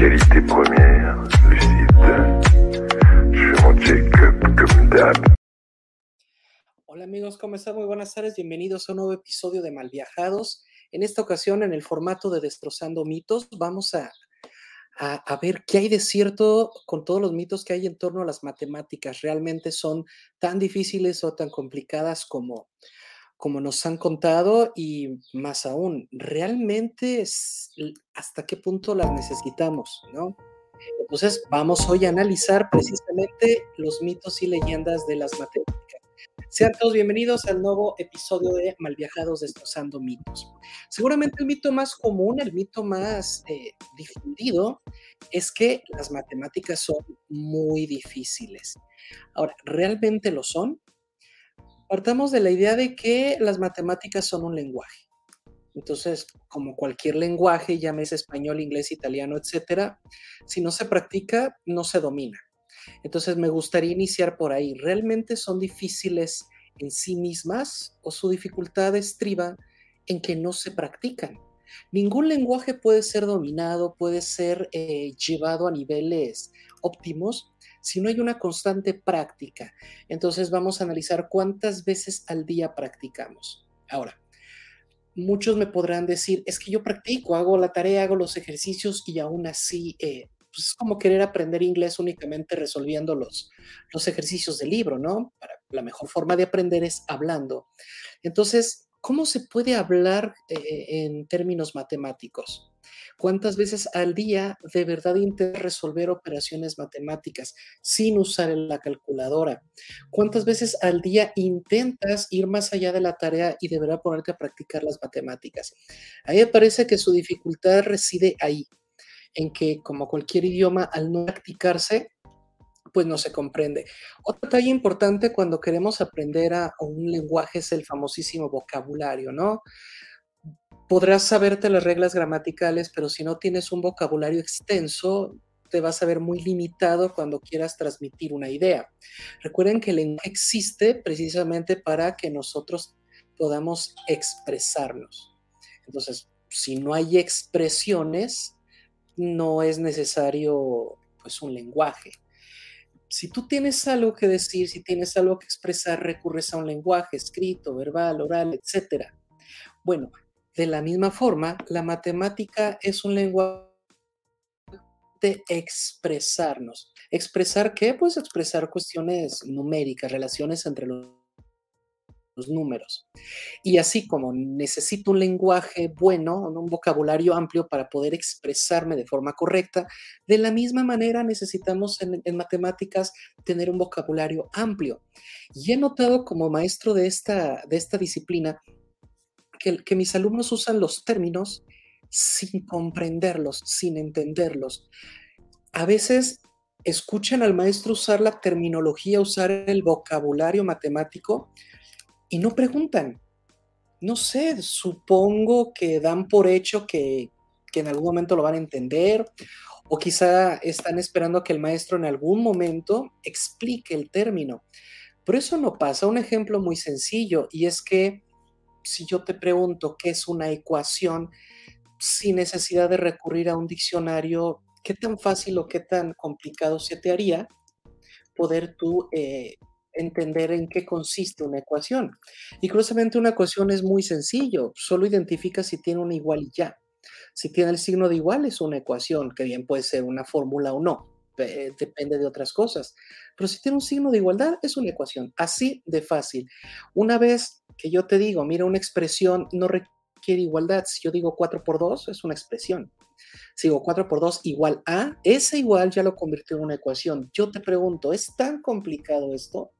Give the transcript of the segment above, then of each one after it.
qualité comme. Hola amigos, ¿cómo están? Muy buenas tardes, bienvenidos a un nuevo episodio de Malviajados. En esta ocasión, en el formato de Destrozando Mitos, vamos a, a ver qué hay de cierto con todos los mitos que hay en torno a las matemáticas. ¿Realmente son tan difíciles o tan complicadas como, como nos han contado? Y más aún, ¿realmente es- hasta qué punto las necesitamos? ¿no? Entonces, vamos hoy a analizar precisamente los mitos y leyendas de las matemáticas. Sean todos bienvenidos al nuevo episodio de Malviajados Destrozando Mitos. Seguramente el mito más común, el mito más eh, difundido, es que las matemáticas son muy difíciles. Ahora, ¿realmente lo son? Partamos de la idea de que las matemáticas son un lenguaje. Entonces, como cualquier lenguaje, llámese español, inglés, italiano, etcétera, si no se practica, no se domina. Entonces, me gustaría iniciar por ahí. ¿Realmente son difíciles en sí mismas o su dificultad estriba en que no se practican? Ningún lenguaje puede ser dominado, puede ser eh, llevado a niveles óptimos si no hay una constante práctica. Entonces, vamos a analizar cuántas veces al día practicamos. Ahora, muchos me podrán decir, es que yo practico, hago la tarea, hago los ejercicios y aún así, eh, pues es como querer aprender inglés únicamente resolviendo los, los ejercicios del libro, ¿no? Para, la mejor forma de aprender es hablando. Entonces, ¿cómo se puede hablar eh, en términos matemáticos? ¿Cuántas veces al día de verdad intentas resolver operaciones matemáticas sin usar la calculadora? ¿Cuántas veces al día intentas ir más allá de la tarea y de verdad ponerte a practicar las matemáticas? A mí parece que su dificultad reside ahí, en que como cualquier idioma, al no practicarse, pues no se comprende. Otro detalle importante cuando queremos aprender a, a un lenguaje es el famosísimo vocabulario, ¿no? Podrás saberte las reglas gramaticales, pero si no tienes un vocabulario extenso, te vas a ver muy limitado cuando quieras transmitir una idea. Recuerden que el lenguaje existe precisamente para que nosotros podamos expresarnos. Entonces, si no hay expresiones, no es necesario pues un lenguaje. Si tú tienes algo que decir, si tienes algo que expresar, recurres a un lenguaje escrito, verbal, oral, etc. Bueno, de la misma forma, la matemática es un lenguaje de expresarnos. ¿Expresar qué? Pues expresar cuestiones numéricas, relaciones entre los, los números. Y así como necesito un lenguaje bueno, un vocabulario amplio para poder expresarme de forma correcta, de la misma manera necesitamos en, matemáticas tener un vocabulario amplio. Y he notado como maestro de esta, de esta disciplina que, que mis alumnos usan los términos sin comprenderlos, sin entenderlos. A veces escuchan al maestro usar la terminología, usar el vocabulario matemático y no preguntan. No sé, supongo que dan por hecho que, que en algún momento lo van a entender o quizá están esperando que el maestro en algún momento explique el término. Pero eso no pasa. Un ejemplo muy sencillo y es que si yo te pregunto qué es una ecuación, sin necesidad de recurrir a un diccionario, ¿qué tan fácil o qué tan complicado se te haría poder tú eh, entender en qué consiste una ecuación? Y curiosamente una ecuación es muy sencillo, solo identifica si tiene una igual y ya. Si tiene el signo de igual es una ecuación, que bien puede ser una fórmula o no, eh, depende de otras cosas. Pero si tiene un signo de igualdad es una ecuación, así de fácil. Una vez que yo te digo, mira, una expresión no requiere igualdad. Si yo digo 4 por 2, es una expresión. Si digo 4 por 2 igual a, ese igual ya lo convirtió en una ecuación. Yo te pregunto, ¿es tan complicado esto?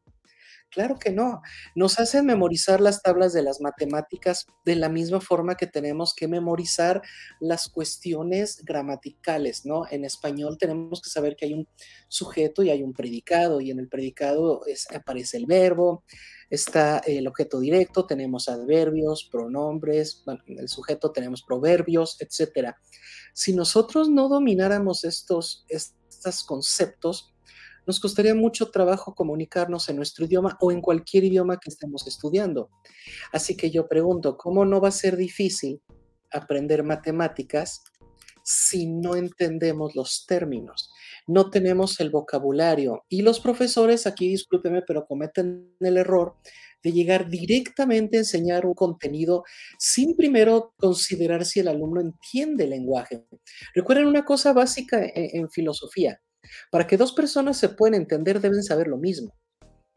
Claro que no. Nos hacen memorizar las tablas de las matemáticas de la misma forma que tenemos que memorizar las cuestiones gramaticales, ¿no? En español tenemos que saber que hay un sujeto y hay un predicado, y en el predicado aparece el verbo, está el objeto directo, tenemos adverbios, pronombres, en el sujeto tenemos proverbios, etc. Si nosotros no domináramos estos, estos conceptos, nos costaría mucho trabajo comunicarnos en nuestro idioma o en cualquier idioma que estemos estudiando. Así que yo pregunto, ¿cómo no va a ser difícil aprender matemáticas si no entendemos los términos, no tenemos el vocabulario. Y los profesores, aquí discúlpeme, pero cometen el error de llegar directamente a enseñar un contenido sin primero considerar si el alumno entiende el lenguaje. Recuerden una cosa básica en, en filosofía. Para que dos personas se puedan entender, deben saber lo mismo.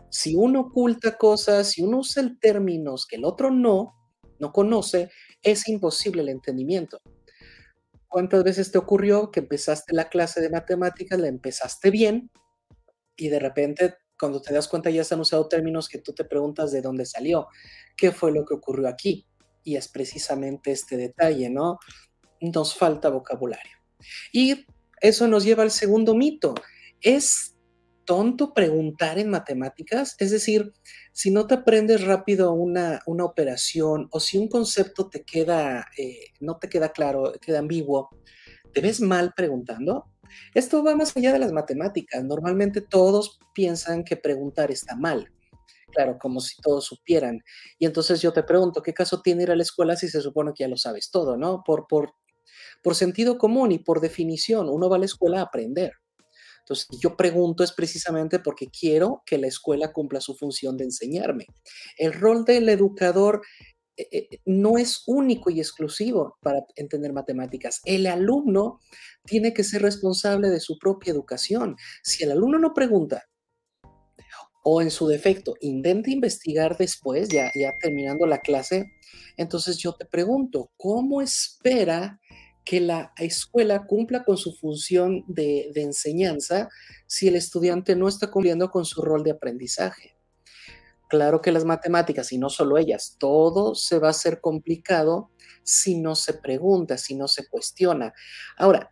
Si uno oculta cosas, si uno usa términos que el otro no, no conoce, es imposible el entendimiento. ¿Cuántas veces te ocurrió que empezaste la clase de matemáticas, la empezaste bien y de repente cuando te das cuenta ya se han usado términos que tú te preguntas de dónde salió, qué fue lo que ocurrió aquí? Y es precisamente este detalle, ¿no? Nos falta vocabulario. Y eso nos lleva al segundo mito. Es tonto preguntar en matemáticas? Es decir, si no te aprendes rápido una, una operación o si un concepto te queda, eh, no te queda claro, queda ambiguo, ¿te ves mal preguntando? Esto va más allá de las matemáticas. Normalmente todos piensan que preguntar está mal. Claro, como si todos supieran. Y entonces yo te pregunto, ¿qué caso tiene ir a la escuela si se supone que ya lo sabes todo, no? Por, por, por sentido común y por definición, uno va a la escuela a aprender. Entonces, yo pregunto es precisamente porque quiero que la escuela cumpla su función de enseñarme. El rol del educador eh, eh, no es único y exclusivo para entender matemáticas. El alumno tiene que ser responsable de su propia educación. Si el alumno no pregunta, o en su defecto, intenta investigar después, ya, ya terminando la clase, entonces yo te pregunto, ¿cómo espera que la escuela cumpla con su función de, enseñanza si el estudiante no está cumpliendo con su rol de aprendizaje. Claro que las matemáticas, y no solo ellas, todo se va a hacer complicado si no se pregunta, si no se cuestiona. Ahora,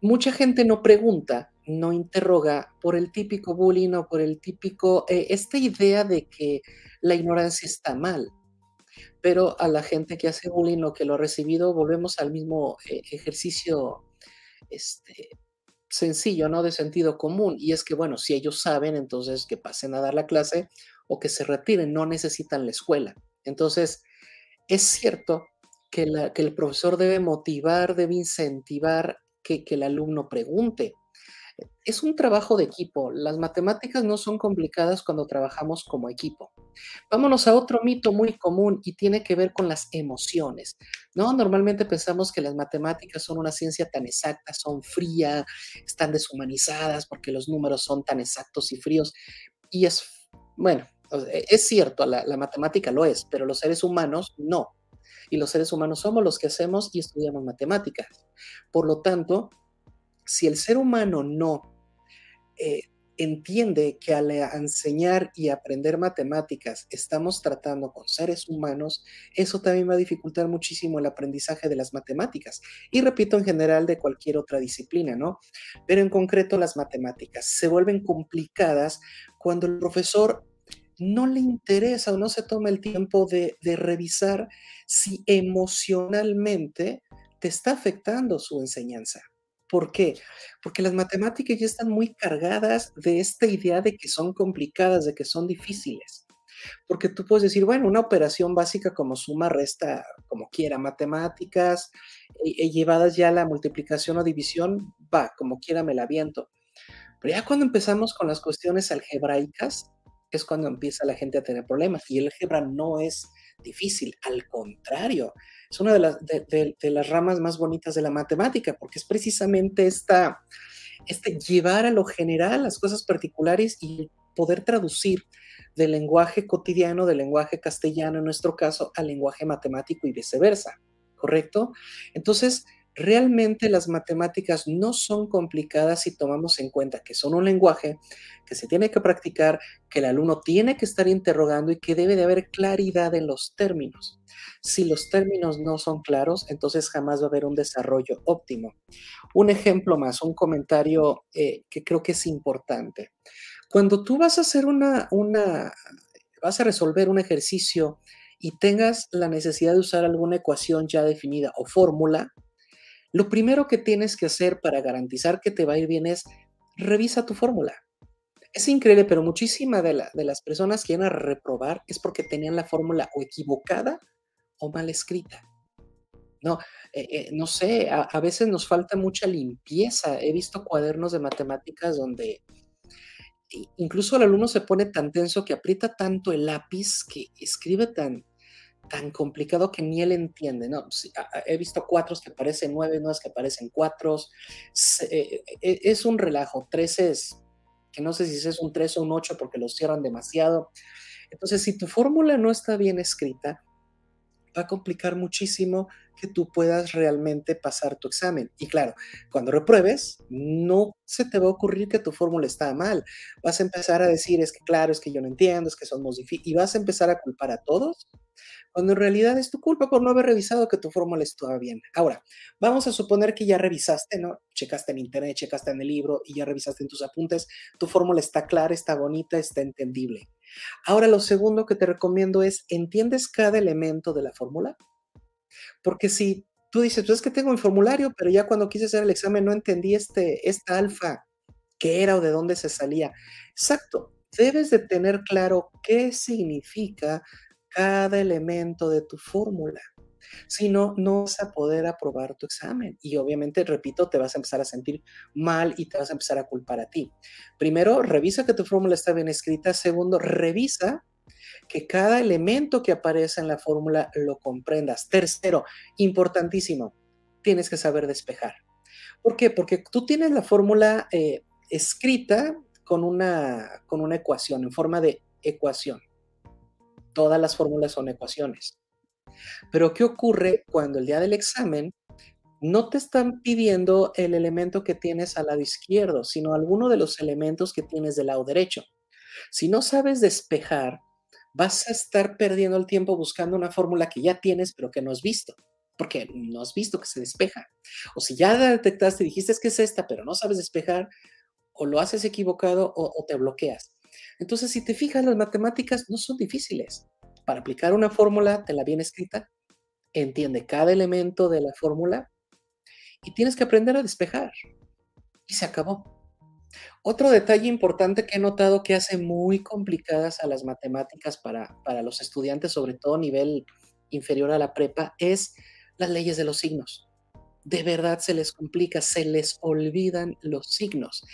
mucha gente no pregunta, no interroga por el típico bullying o por el típico, eh, esta idea de que la ignorancia está mal pero a la gente que hace bullying o que lo ha recibido, volvemos al mismo eh, ejercicio este, sencillo, ¿no? De sentido común. Y es que, bueno, si ellos saben, entonces que pasen a dar la clase o que se retiren, no necesitan la escuela. Entonces, es cierto que, el profesor debe motivar, debe incentivar que el alumno pregunte, es un trabajo de equipo. Las matemáticas no son complicadas cuando trabajamos como equipo. Vámonos a otro mito muy común y tiene que ver con las emociones. ¿no? Normalmente pensamos que las matemáticas son una ciencia tan exacta, son frías, están deshumanizadas porque los números son tan exactos y fríos. Y es, bueno, e, es cierto, la, la matemática lo es, pero los seres humanos no. Y los seres humanos somos los que hacemos y estudiamos matemáticas. Por lo tanto, si el ser humano no eh, entiende que al enseñar y aprender matemáticas estamos tratando con seres humanos, eso también va a dificultar muchísimo el aprendizaje de las matemáticas. Y repito, en general de cualquier otra disciplina, ¿no? Pero en concreto las matemáticas se vuelven complicadas cuando el profesor no le interesa o no se toma el tiempo de, de revisar si emocionalmente te está afectando su enseñanza. ¿Por qué? Porque las matemáticas ya están muy cargadas de esta idea de que son complicadas, de que son difíciles. Porque tú puedes decir, bueno, una operación básica como suma, resta, como quiera, matemáticas, eh, llevadas ya a la multiplicación o división, va, como quiera me la aviento. Pero ya cuando empezamos con las cuestiones algebraicas, es cuando empieza la gente a tener problemas. Y el álgebra no es difícil, al contrario, es una de las, ramas más bonitas de la matemática, porque es precisamente esta, este llevar a lo general las cosas particulares y poder traducir del lenguaje cotidiano, del lenguaje castellano en nuestro caso, al lenguaje matemático y viceversa, ¿correcto? Entonces, realmente las matemáticas no son complicadas si tomamos en cuenta que son un lenguaje que se tiene que practicar, que el alumno tiene que estar interrogando y que debe de haber claridad en los términos. Si los términos no son claros, entonces jamás va a haber un desarrollo óptimo. Un ejemplo más, un comentario eh, que creo que es importante. Cuando tú vas a hacer una, una, vas a resolver un ejercicio y tengas la necesidad de usar alguna ecuación ya definida o fórmula, lo primero que tienes que hacer para garantizar que te va a ir bien es revisa tu fórmula. Es increíble, pero muchísimas de, las personas que iban a reprobar es porque tenían la fórmula o equivocada o mal escrita. No, eh, eh, no sé, a, a veces nos falta mucha limpieza. He visto cuadernos de matemáticas donde incluso el alumno se pone tan tenso que aprieta tanto el lápiz que escribe tan, tan complicado que ni él entiende, ¿no? A- he visto cuatros que parecen nueve, nueve que parecen cuatros. Se- eh, eh, es un relajo. Trece es, que no sé si es un tres o un ocho porque los cierran demasiado. Entonces, si tu fórmula no está bien escrita, va a complicar muchísimo que tú puedas realmente pasar tu examen. Y claro, cuando repruebes, no se te va a ocurrir que tu fórmula está mal. Vas a empezar a decir, es que claro, es que yo no entiendo, es que somos difíciles, y vas a empezar a culpar a todos, cuando en realidad es tu culpa por no haber revisado que tu fórmula estaba bien. Ahora, vamos a suponer que ya revisaste, ¿no? Checaste en internet, checaste en el libro y ya revisaste en tus apuntes, tu fórmula está clara, está bonita, está entendible. Ahora, lo segundo que te recomiendo es, ¿entiendes cada elemento de la fórmula? Porque si tú dices, pues es que tengo mi formulario, pero ya cuando quise hacer el examen no entendí este, esta alfa, qué era o de dónde se salía. Exacto, debes de tener claro qué significa cada elemento de tu fórmula. Si no, no vas a poder aprobar tu examen. Y obviamente, repito, te vas a empezar a sentir mal y te vas a empezar a culpar a ti. Primero, revisa que tu fórmula está bien escrita. Segundo, revisa que cada elemento que aparece en la fórmula lo comprendas. Tercero, importantísimo, tienes que saber despejar. ¿Por qué? Porque tú tienes la fórmula eh, escrita con una, con una ecuación, en forma de ecuación. Todas las fórmulas son ecuaciones. Pero ¿qué ocurre cuando el día del examen no te están pidiendo el elemento que tienes al lado izquierdo, sino alguno de los elementos que tienes del lado derecho? Si no sabes despejar, vas a estar perdiendo el tiempo buscando una fórmula que ya tienes, pero que no has visto, porque no has visto que se despeja. O si ya detectaste y dijiste que es esta, pero no sabes despejar, o lo haces equivocado o te bloqueas. Entonces, si te fijas, las matemáticas no son difíciles. Para aplicar una fórmula, te la bien escrita, entiende cada elemento de la fórmula y tienes que aprender a despejar. Y se acabó. Otro detalle importante que he notado que hace muy complicadas a las matemáticas para, para los estudiantes, sobre todo a nivel inferior a la prepa, es las leyes de los signos. De verdad se les complica, se les olvidan los signos.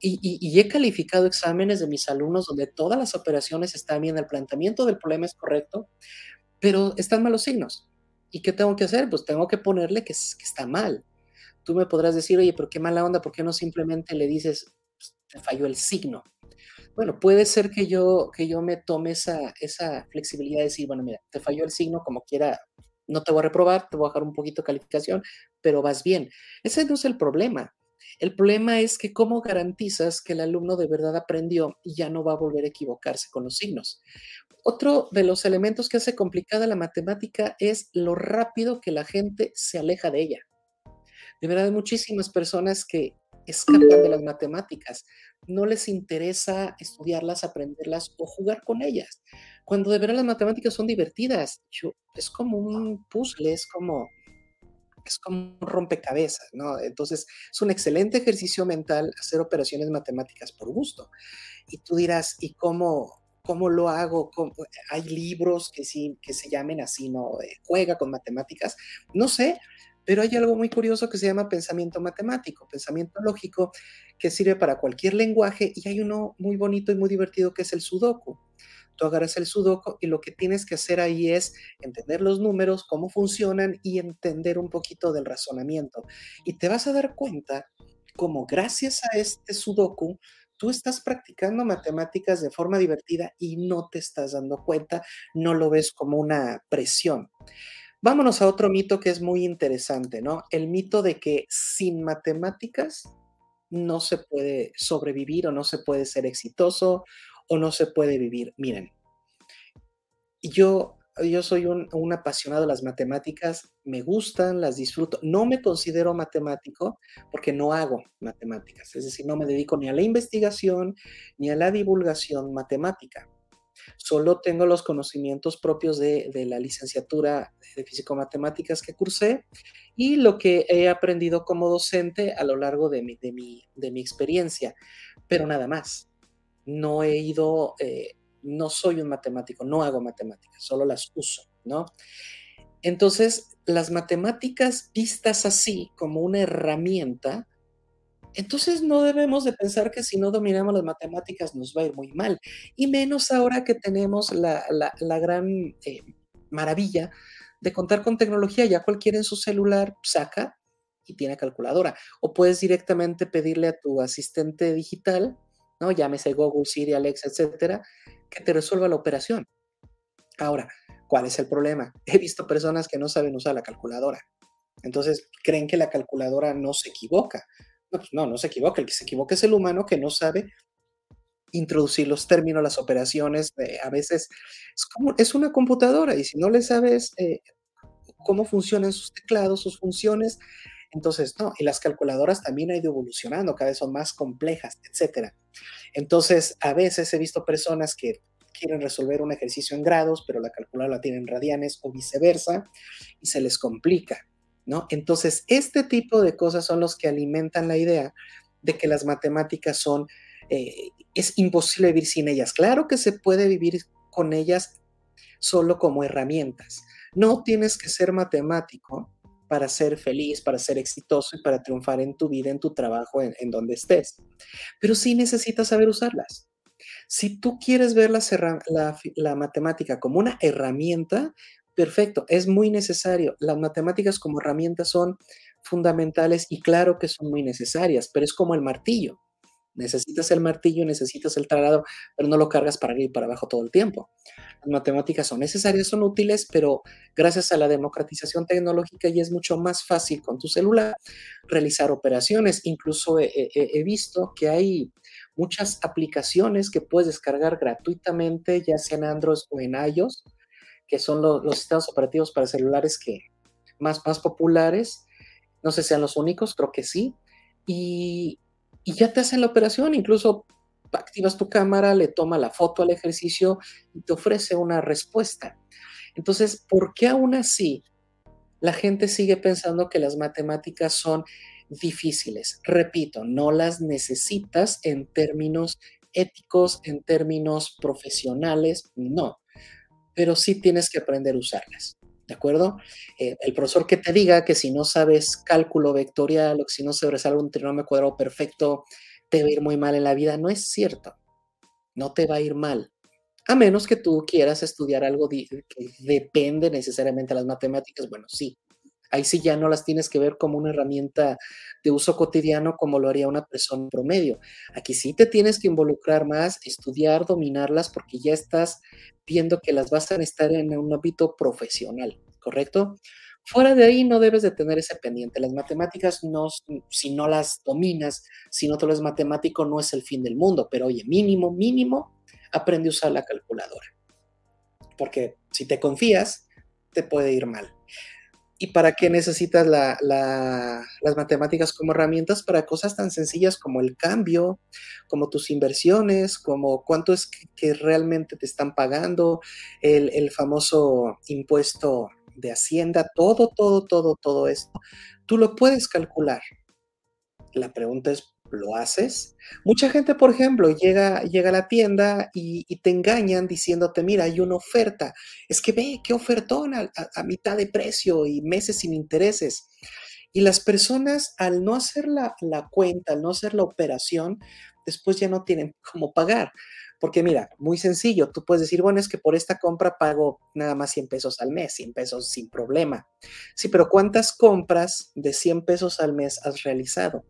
Y, he calificado exámenes de mis alumnos donde todas las operaciones están bien, el planteamiento del problema es correcto, pero están mal los signos. ¿Y qué tengo que hacer? Pues tengo que ponerle que está mal. Tú me podrás decir, oye, pero qué mala onda, ¿por qué no simplemente le dices, "Pues, te falló el signo? Bueno, puede ser que yo, que yo me tome esa, esa flexibilidad de decir, bueno, mira, te falló el signo, como quiera, no te voy a reprobar, te voy a bajar un poquito de calificación, pero vas bien. Ese no es el problema. El problema es que cómo garantizas que el alumno de verdad aprendió y ya no va a volver a equivocarse con los signos. Otro de los elementos que hace complicada la matemática es lo rápido que la gente se aleja de ella. De verdad, hay muchísimas personas que escapan de las matemáticas. No les interesa estudiarlas, aprenderlas o jugar con ellas. Cuando de verdad las matemáticas son divertidas. Es como un puzzle, es como, es como rompecabezas, ¿no? Entonces, es un excelente ejercicio mental hacer operaciones matemáticas por gusto. Y tú dirás, ¿y cómo, cómo lo hago? Hay libros que sí, que se llamen así, ¿no? Eh, juega con matemáticas. No sé, pero hay algo muy curioso que se llama pensamiento matemático, pensamiento lógico, que sirve para cualquier lenguaje y hay uno muy bonito y muy divertido que es el sudoku. Tú agarras el sudoku y lo que tienes que hacer ahí es entender los números, cómo funcionan y entender un poquito del razonamiento. Y te vas a dar cuenta cómo gracias a este sudoku tú estás practicando matemáticas de forma divertida y no te estás dando cuenta, no lo ves como una presión. Vámonos a otro mito que es muy interesante, ¿no? El mito de que sin matemáticas no se puede sobrevivir o no se puede ser exitoso o no se puede vivir. Miren, yo, yo soy un, apasionado de las matemáticas, me gustan, las disfruto. No me considero matemático porque no hago matemáticas, es decir, no me dedico ni a la investigación ni a la divulgación matemática. Solo tengo los conocimientos propios de, de la licenciatura de físico-matemáticas que cursé y lo que he aprendido como docente a lo largo de mi, de mi, de mi experiencia, pero nada más. No he ido, eh, no soy un matemático, no hago matemáticas, solo las uso, ¿no? Entonces, las matemáticas vistas así como una herramienta, entonces no debemos de pensar que si no dominamos las matemáticas nos va a ir muy mal, y menos ahora que tenemos la, la- gran eh, maravilla de contar con tecnología, ya cualquiera en su celular saca y tiene calculadora, o puedes directamente pedirle a tu asistente digital, ¿no? Llámese Google, Siri, Alexa, etcétera, que te resuelva la operación. Ahora, ¿cuál es el problema? He visto personas que no saben usar la calculadora. Entonces creen que la calculadora no se equivoca. No, pues no, no se equivoca. El que se equivoca es el humano que no sabe introducir los términos, las operaciones. a veces es como es una computadora y si no le sabes eh, cómo funcionan sus teclados, sus funciones, entonces no. Y las calculadoras también han ido evolucionando, cada vez son más complejas, etcétera. Entonces, a veces he visto personas que quieren resolver un ejercicio en grados, pero la calculadora la tienen en radianes o viceversa, y se les complica, ¿no? Entonces, este tipo de cosas son los que alimentan la idea de que las matemáticas son, eh, es imposible vivir sin ellas. Claro que se puede vivir con ellas solo como herramientas. No tienes que ser matemático para ser feliz, para ser exitoso y para triunfar en tu vida, en tu trabajo, en, donde estés. Pero sí necesitas saber usarlas. Si tú quieres ver la matemática como una herramienta, perfecto, es muy necesario. Las matemáticas como herramientas son fundamentales y claro que son muy necesarias, pero es como el martillo. Necesitas el martillo, necesitas el taladro, pero no lo cargas para y para abajo todo el tiempo. Las matemáticas son necesarias, son útiles, pero gracias a la democratización tecnológica ya es mucho más fácil con tu celular realizar operaciones. Incluso he, visto que hay muchas aplicaciones que puedes descargar gratuitamente, ya sea en Android o en iOS, que son lo- los sistemas operativos para celulares que más, más populares. No sé si sean los únicos, creo que sí. Y, y ya te hacen la operación, incluso activas tu cámara, le toma la foto al ejercicio y te ofrece una respuesta. Entonces, ¿por qué aún así la gente sigue pensando que las matemáticas son difíciles? Repito, no las necesitas en términos éticos, en términos profesionales, no, pero sí tienes que aprender a usarlas. ¿De acuerdo? Eh, el profesor que te diga que si no sabes cálculo vectorial o que si no sabes algo un trinomio cuadrado perfecto, te va a ir muy mal en la vida, no es cierto. No te va a ir mal. A menos que tú quieras estudiar algo que depende necesariamente de las matemáticas, bueno, sí. Ahí sí ya no las tienes que ver como una herramienta de uso cotidiano como lo haría una persona promedio. Aquí sí te tienes que involucrar más, estudiar, dominarlas, porque ya estás viendo que las vas a necesitar en un ámbito profesional, ¿correcto? Fuera de ahí no debes de tener ese pendiente. Las matemáticas no, si no las dominas, si no te lo es matemático, no es el fin del mundo, pero oye, mínimo, mínimo, aprende a usar la calculadora, porque si te confías, te puede ir mal. ¿Y para qué necesitas la- la- las matemáticas como herramientas? Para cosas tan sencillas como el cambio, como tus inversiones, como cuánto es que, realmente te están pagando, el famoso impuesto de Hacienda, todo, todo, todo, todo esto. Tú lo puedes calcular. La pregunta es, ¿lo haces? Mucha gente, por ejemplo, llega, llega a la tienda y, te engañan diciéndote, mira, hay una oferta. Es que ve, qué ofertón a mitad de precio y meses sin intereses. Y las personas, al no hacer la, la cuenta, al no hacer la operación, después ya no tienen cómo pagar. Porque mira, muy sencillo, tú puedes decir, bueno, es que por esta compra pago nada más 100 pesos al mes, 100 pesos sin problema. Sí, pero ¿cuántas compras de 100 pesos al mes has realizado?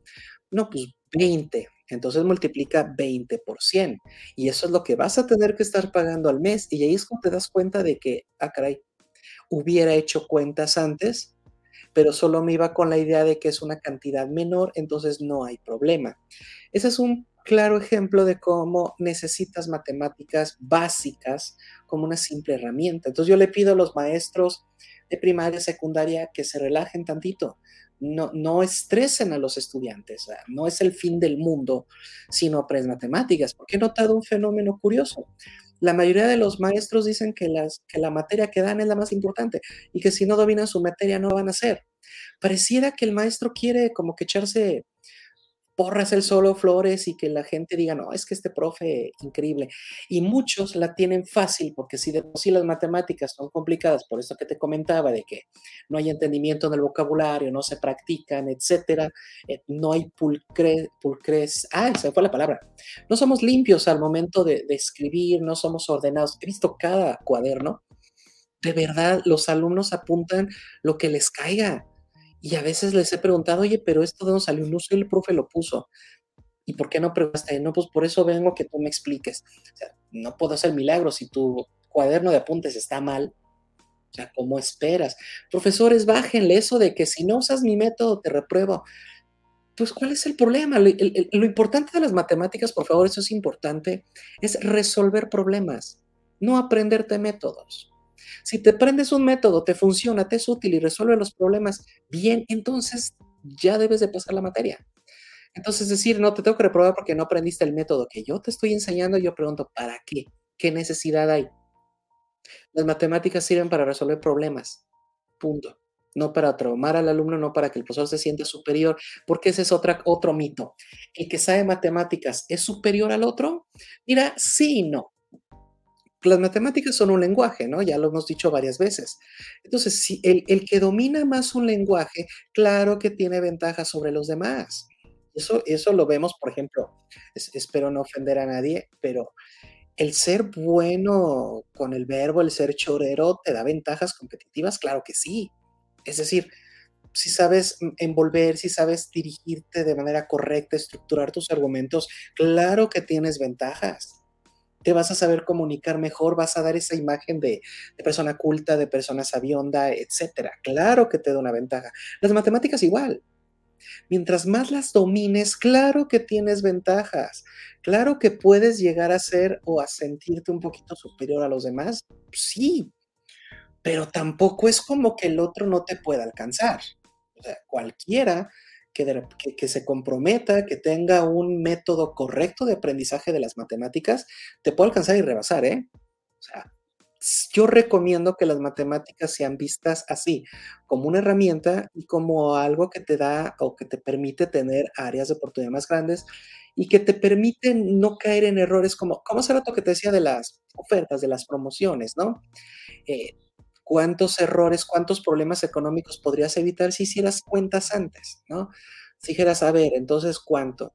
No, pues 20. Entonces multiplica 20 por 100. Y eso es lo que vas a tener que estar pagando al mes. Y ahí es cuando te das cuenta de que, ah, caray, hubiera hecho cuentas antes, pero solo me iba con la idea de que es una cantidad menor, entonces no hay problema. Ese es un claro ejemplo de cómo necesitas matemáticas básicas como una simple herramienta. Entonces yo le pido a los maestros de primaria, secundaria, que se relajen tantito. No, no estresen a los estudiantes, sea, no es el fin del mundo si no aprendes matemáticas, porque he notado un fenómeno curioso. La mayoría de los maestros dicen que, las, que la materia que dan es la más importante y que si no dominan su materia no van a hacer. Pareciera que el maestro quiere como que echarse porras el solo flores y que la gente diga: "No, es que este profe increíble". Y muchos la tienen fácil, porque si de por sí las matemáticas son complicadas, por eso que te comentaba de que no hay entendimiento del vocabulario, no se practican, etcétera, eh, no hay pulcre pulcres se me fue la palabra. No somos limpios al momento de de escribir, no somos ordenados. He visto cada cuaderno, de verdad, los alumnos apuntan lo que les caiga. Y a veces les he preguntado: "Oye, pero, ¿esto de dónde salió?". "No sé, el profe lo puso". "¿Y por qué no preguntaste?". "No, pues por eso vengo que tú me expliques". No puedo hacer milagros si tu cuaderno de apuntes está mal, o sea, ¿cómo esperas? "Profesores, bájenle eso de que si no usas mi método te repruebo". Pues, ¿cuál es el problema? El lo importante de las matemáticas, por favor, eso es importante, es resolver problemas, no aprenderte métodos. Si te aprendes un método, te funciona, te es útil y resuelve los problemas, bien, entonces ya debes de pasar la materia. Entonces, decir: "No, te tengo que reprobar porque no aprendiste el método que yo te estoy enseñando", yo pregunto: "¿Para qué? ¿Qué necesidad hay?". Las matemáticas sirven para resolver problemas, punto. No para traumar al alumno, no para que el profesor se sienta superior, porque ese es otra otro mito. ¿El que sabe matemáticas es superior al otro? Mira, sí y no. Las matemáticas son un lenguaje, ¿no? Ya lo hemos dicho varias veces. Entonces, si el que domina más un lenguaje, claro que tiene ventajas sobre los demás. Eso eso lo vemos, por ejemplo, es espero no ofender a nadie, pero el ser bueno con el verbo, el ser chorero, ¿te da ventajas competitivas? Claro que sí. Es decir, si sabes, envolver, si sabes dirigirte de manera correcta, estructurar tus argumentos, claro que tienes ventajas. Te vas a saber comunicar mejor, vas a dar esa imagen de de persona culta, de persona sabionda, etcétera. Claro que te da una ventaja. Las matemáticas igual. Mientras más las domines, claro que tienes ventajas. Claro que puedes llegar a ser o a sentirte un poquito superior a los demás, sí, pero tampoco es como que el otro no te pueda alcanzar. O sea, cualquiera que de que que se comprometa, que tenga un método correcto de aprendizaje de las matemáticas, te puede alcanzar y rebasar, ¿eh? O sea, yo recomiendo que las matemáticas sean vistas así, como una herramienta y como algo que te da o que te permite tener áreas de oportunidad más grandes y que te permiten no caer en errores como como hace rato que te decía de las ofertas, de las promociones, ¿no? Eh, ¿cuántos errores, cuántos problemas económicos podrías evitar si hicieras cuentas antes, no? Si dijeras: "A ver, entonces, ¿cuánto?".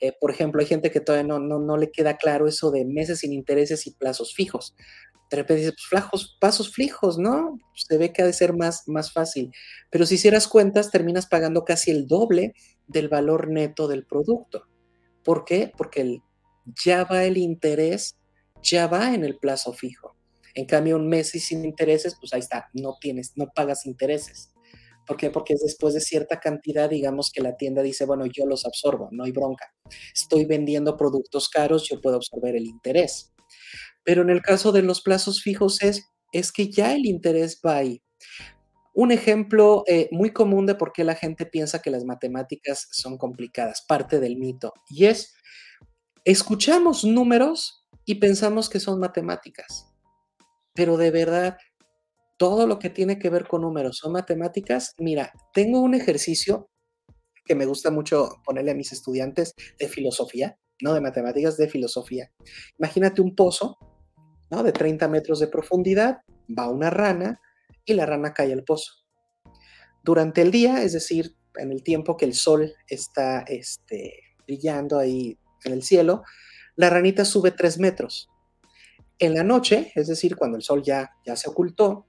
Eh, por ejemplo, hay gente que todavía no no no le queda claro eso de meses sin intereses y plazos fijos. De repente dices: "Pues flajos plazos fijos, ¿no?". Se ve que ha de ser más más fácil, pero si hicieras cuentas, terminas pagando casi el doble del valor neto del producto. ¿Por qué? Porque el ya va el interés, ya va en el plazo fijo. En cambio, un mes y sin intereses, pues ahí está, no tienes no pagas intereses. ¿Por qué? Porque es después de cierta cantidad, digamos, que la tienda dice: "Bueno, yo los absorbo, no hay bronca. Estoy vendiendo productos caros, yo puedo absorber el interés". Pero en el caso de los plazos fijos es es que ya el interés va ahí. Un ejemplo, eh, muy común de por qué la gente piensa que las matemáticas son complicadas, parte del mito, y es, escuchamos números y pensamos que son matemáticas. Pero de verdad, todo lo que tiene que ver con números son matemáticas. Mira, tengo un ejercicio que me gusta mucho ponerle a mis estudiantes de filosofía, no de matemáticas, de filosofía. Imagínate un pozo, ¿no? De 30 metros de profundidad, va una rana y la rana cae al pozo. Durante el día, es decir, en el tiempo que el sol está, este, brillando ahí en el cielo, la ranita sube 3 metros. En la noche, es decir, cuando el sol ya ya se ocultó,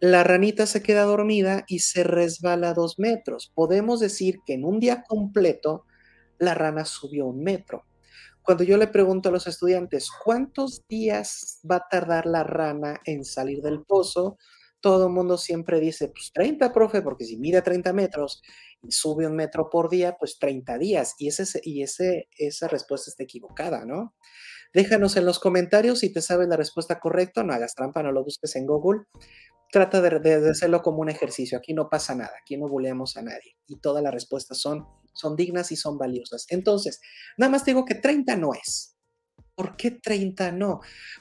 la ranita se queda dormida y se resbala 2 metros. Podemos decir que en un día completo, la rana subió 1 metro. Cuando yo le pregunto a los estudiantes: "¿Cuántos días va a tardar la rana en salir del pozo?", todo mundo siempre dice: "Pues 30, profe", porque si mide 30 metros y sube 1 metro por día, pues 30 días. Y ese y ese esa respuesta está equivocada, ¿no? Déjanos en los comentarios si te sabes la respuesta correcta, no hagas trampa, no lo busques en Google. Trata de hacerlo como un ejercicio, aquí no pasa nada, aquí no buleamos a nadie, y todas las respuestas son son dignas y son valiosas. Entonces, nada más te digo que 30 no es. ¿Por qué 30 no?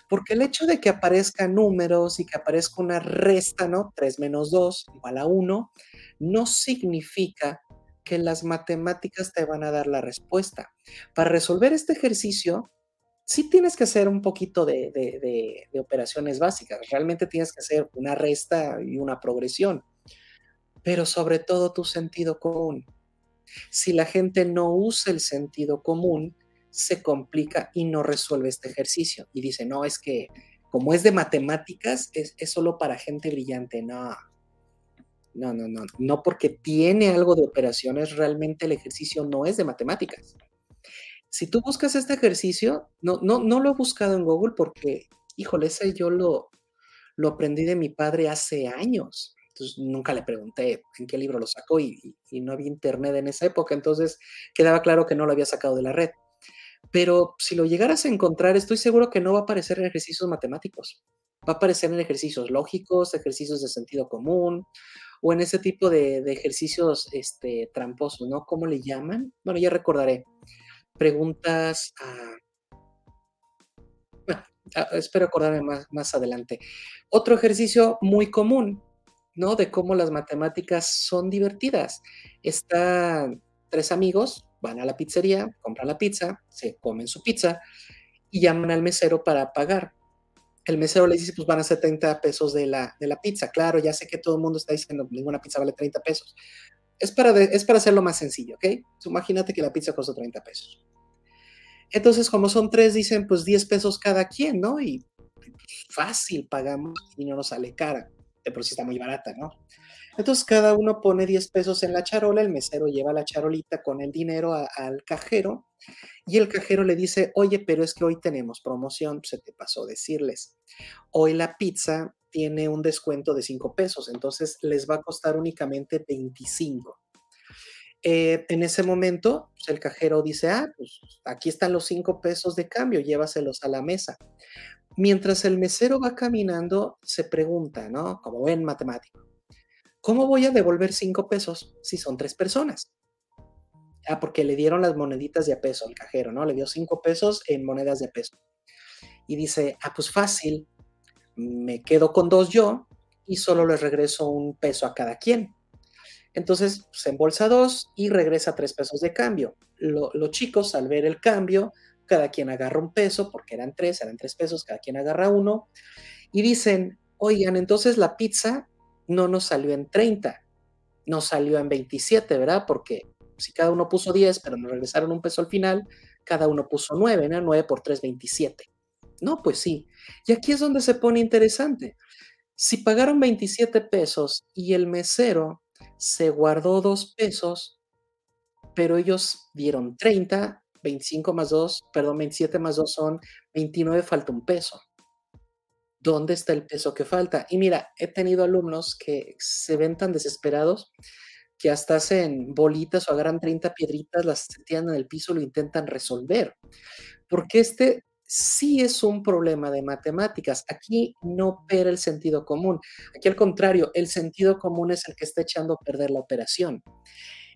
Porque el hecho de que aparezcan números y que aparezca una resta, ¿no? 3 menos 2 igual a 1, no significa que las matemáticas te van a dar la respuesta. Para resolver este ejercicio, sí tienes que hacer un poquito de, de- operaciones básicas. Realmente tienes que hacer una resta y una progresión, pero sobre todo tu sentido común. Si la gente no usa el sentido común, se complica y no resuelve este ejercicio. Y dice, no, es que como es de matemáticas, es, es solo para gente brillante. No, no, no, no. No porque tiene algo de operaciones, realmente el ejercicio no es de matemáticas. Si tú buscas este ejercicio, no, no, no lo he buscado en Google porque, híjole, ese yo lo, lo aprendí de mi padre hace años. Entonces nunca le pregunté en qué libro lo sacó y, no había internet en esa época, entonces quedaba claro que no lo había sacado de la red. Pero si lo llegaras a encontrar, estoy seguro que no va a aparecer en ejercicios matemáticos. Va a aparecer en ejercicios lógicos, ejercicios de sentido común o en ese tipo de, de ejercicios este, tramposos, ¿no? ¿Cómo le llaman? Bueno, ya recordaré. Preguntas, ah, bueno, ah, espero acordarme más, más adelante. Otro ejercicio muy común, ¿no? De cómo las matemáticas son divertidas. Están tres amigos, van a la pizzería, compran la pizza, se comen su pizza y llaman al mesero para pagar. El mesero le dice, pues van a ser 30 pesos de la, de la pizza. Claro, ya sé que todo el mundo está diciendo, ninguna pizza vale 30 pesos. Es para, de- es para hacerlo más sencillo, ¿ok? Imagínate que la pizza costó 30 pesos. Entonces, como son tres, dicen, pues 10 pesos cada quien, ¿no? Y pues, fácil pagamos y no nos sale cara. De por sí está muy barata, ¿no? Entonces, cada uno pone 10 pesos en la charola, el mesero lleva la charolita con el dinero al cajero y el cajero le dice, oye, pero es que hoy tenemos promoción, se te pasó decirles. Hoy la pizza tiene un descuento de 5 pesos, entonces les va a costar únicamente 25. Eh, en ese momento, pues, el cajero dice, ah, pues aquí están los 5 pesos de cambio, llévaselos a la mesa. Mientras el mesero va caminando, se pregunta, ¿no? Como ven matemático, ¿cómo voy a devolver 5 pesos si son tres personas? Ah, porque le dieron las moneditas de a peso al cajero, ¿no? Le dio 5 pesos en monedas de peso. Y dice, ah, pues fácil, me quedo con dos yo y solo les regreso un peso a cada quien. Entonces se embolsa dos y regresa tres pesos de cambio. Lo- los chicos, al ver el cambio, cada quien agarra un peso, porque eran tres, eran tres pesos, cada quien agarra uno, y dicen, oigan, entonces la pizza no nos salió en 30, nos salió en 27, ¿verdad? Porque si cada uno puso 10, pero nos regresaron un peso al final, cada uno puso 9, ¿no? 9 por 3, 27. No, pues sí. Y aquí es donde se pone interesante. Si pagaron 27 pesos y el mesero se guardó 2 pesos, pero ellos dieron 30, 25 más 2, perdón, 27 más 2 son 29, falta un peso. ¿Dónde está el peso que falta? Y mira, he tenido alumnos que se ven tan desesperados que hasta hacen bolitas o agarran 30 piedritas, las tiran en el piso y lo intentan resolver. Porque este sí es un problema de matemáticas. Aquí no opera el sentido común. Aquí al contrario, el sentido común es el que está echando a perder la operación.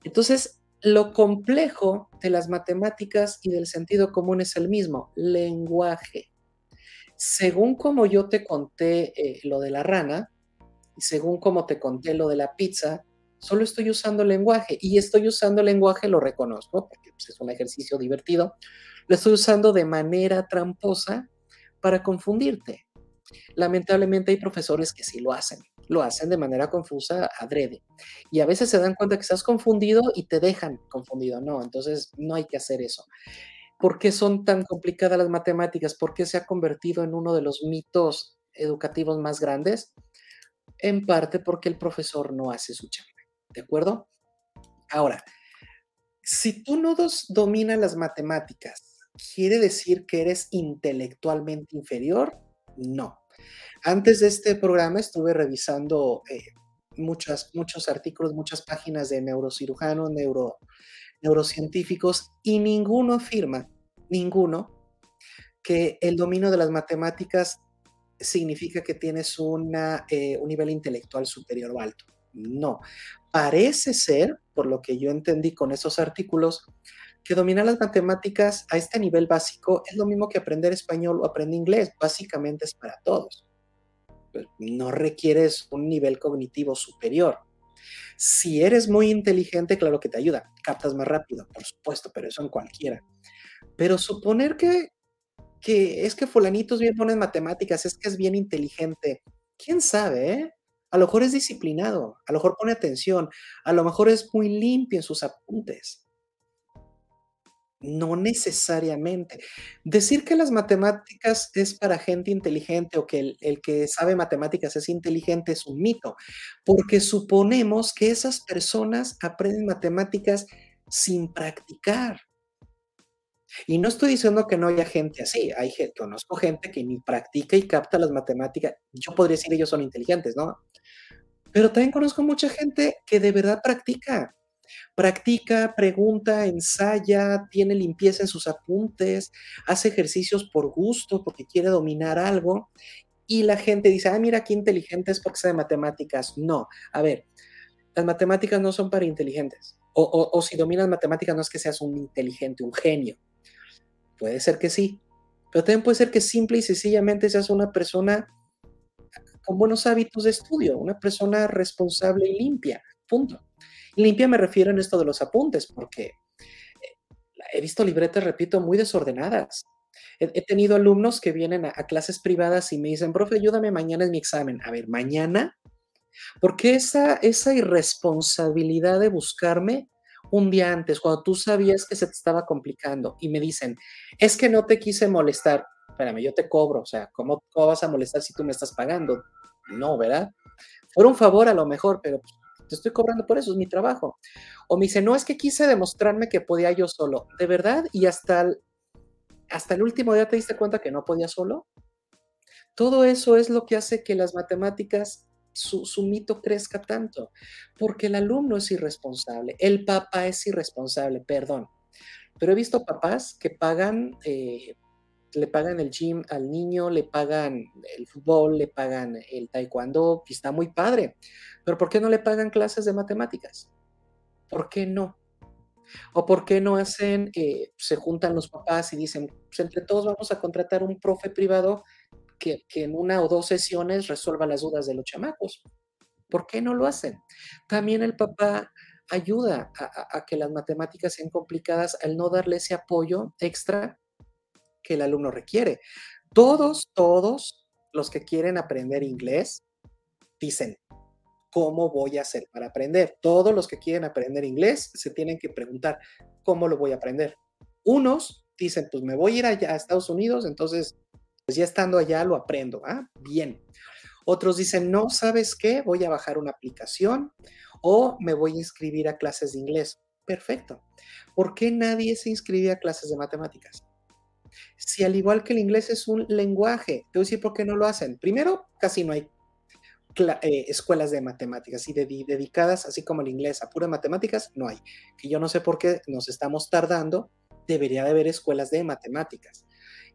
Entonces, lo complejo de las matemáticas y del sentido común es el mismo, lenguaje. Según como yo te conté eh, lo de la rana, y según como te conté lo de la pizza, solo estoy usando lenguaje y estoy usando lenguaje, lo reconozco, porque pues, es un ejercicio divertido, lo estoy usando de manera tramposa para confundirte. Lamentablemente hay profesores que sí lo hacen, lo hacen de manera confusa, adrede, y a veces se dan cuenta que estás confundido y te dejan confundido, no, entonces no hay que hacer eso. ¿Por qué son tan complicadas las matemáticas? ¿Por qué se ha convertido en uno de los mitos educativos más grandes? En parte porque el profesor no hace su chamba, ¿de acuerdo? Ahora, si tú no dominas las matemáticas, ¿quiere decir que eres intelectualmente inferior? No. Antes de este programa estuve revisando eh, muchos artículos, muchas páginas de neurocirujanos, neuro, neurocientíficos, y ninguno afirma, ninguno, que el dominio de las matemáticas significa que tienes una, eh, un nivel intelectual superior o alto. No. Parece ser, por lo que yo entendí con esos artículos, que dominar las matemáticas a este nivel básico es lo mismo que aprender español o aprender inglés. Básicamente es para todos. No requieres un nivel cognitivo superior. Si eres muy inteligente, claro que te ayuda, captas más rápido, por supuesto, pero eso en cualquiera. Pero suponer que, que es que fulanito es bien bueno en matemáticas, es que es bien inteligente, quién sabe, ¿eh? A lo mejor es disciplinado, a lo mejor pone atención, a lo mejor es muy limpio en sus apuntes. No necesariamente. Decir que las matemáticas es para gente inteligente o que el, el que sabe matemáticas es inteligente es un mito, porque suponemos que esas personas aprenden matemáticas sin practicar. Y no estoy diciendo que no haya gente así, hay gente, conozco gente que ni practica y capta las matemáticas. Yo podría decir ellos son inteligentes, ¿no? Pero también conozco mucha gente que de verdad practica. Practica, pregunta, ensaya, tiene limpieza en sus apuntes, hace ejercicios por gusto, porque quiere dominar algo. Y la gente dice, ah, mira qué inteligente es porque sabe matemáticas. No, a ver, las matemáticas no son para inteligentes. O, o, o si dominas matemáticas no es que seas un inteligente, un genio. Puede ser que sí, pero también puede ser que simple y sencillamente seas una persona con buenos hábitos de estudio, una persona responsable y limpia, punto. Y limpia me refiero en esto de los apuntes, porque eh, he visto libretas, repito, muy desordenadas. He, tenido alumnos que vienen a, clases privadas y me dicen, profe, ayúdame, mañana es mi examen. A ver, mañana, porque esa, esa irresponsabilidad de buscarme un día antes, cuando tú sabías que se te estaba complicando y me dicen, es que no te quise molestar, espérame, yo te cobro, o sea, ¿cómo, cómo vas a molestar si tú me estás pagando? No, ¿verdad? Por un favor a lo mejor, pero te estoy cobrando por eso, es mi trabajo. O me dice, no, es que quise demostrarme que podía yo solo. ¿De verdad? Y hasta el, hasta el último día te diste cuenta que no podía solo. Todo eso es lo que hace que las matemáticas, su, mito crezca tanto, porque el alumno es irresponsable, el papá es irresponsable, perdón. Pero he visto papás que pagan eh, le pagan el gym al niño, le pagan el fútbol, le pagan el taekwondo, y está muy padre. Pero ¿por qué no le pagan clases de matemáticas? ¿Por qué no? ¿O por qué no hacen, eh, se juntan los papás y dicen, pues entre todos vamos a contratar un profe privado que, en una o dos sesiones resuelva las dudas de los chamacos? ¿Por qué no lo hacen? También el papá ayuda a, que las matemáticas sean complicadas al no darle ese apoyo extra que el alumno requiere. Todos, todos los que quieren aprender inglés dicen, ¿cómo voy a hacer para aprender? Todos los que quieren aprender inglés se tienen que preguntar, ¿cómo lo voy a aprender? Unos dicen, pues me voy a ir a Estados Unidos, entonces, pues ya estando allá lo aprendo. Ah, bien. Otros dicen, no, ¿sabes qué? Voy a bajar una aplicación o me voy a inscribir a clases de inglés. Perfecto. ¿Por qué nadie se inscribe a clases de matemáticas? Si al igual que el inglés es un lenguaje, te voy a decir por qué no lo hacen. Primero, casi no hay eh, escuelas de matemáticas y de, dedicadas, así como el inglés, a puras matemáticas, no hay. Que yo no sé por qué nos estamos tardando, debería de haber escuelas de matemáticas.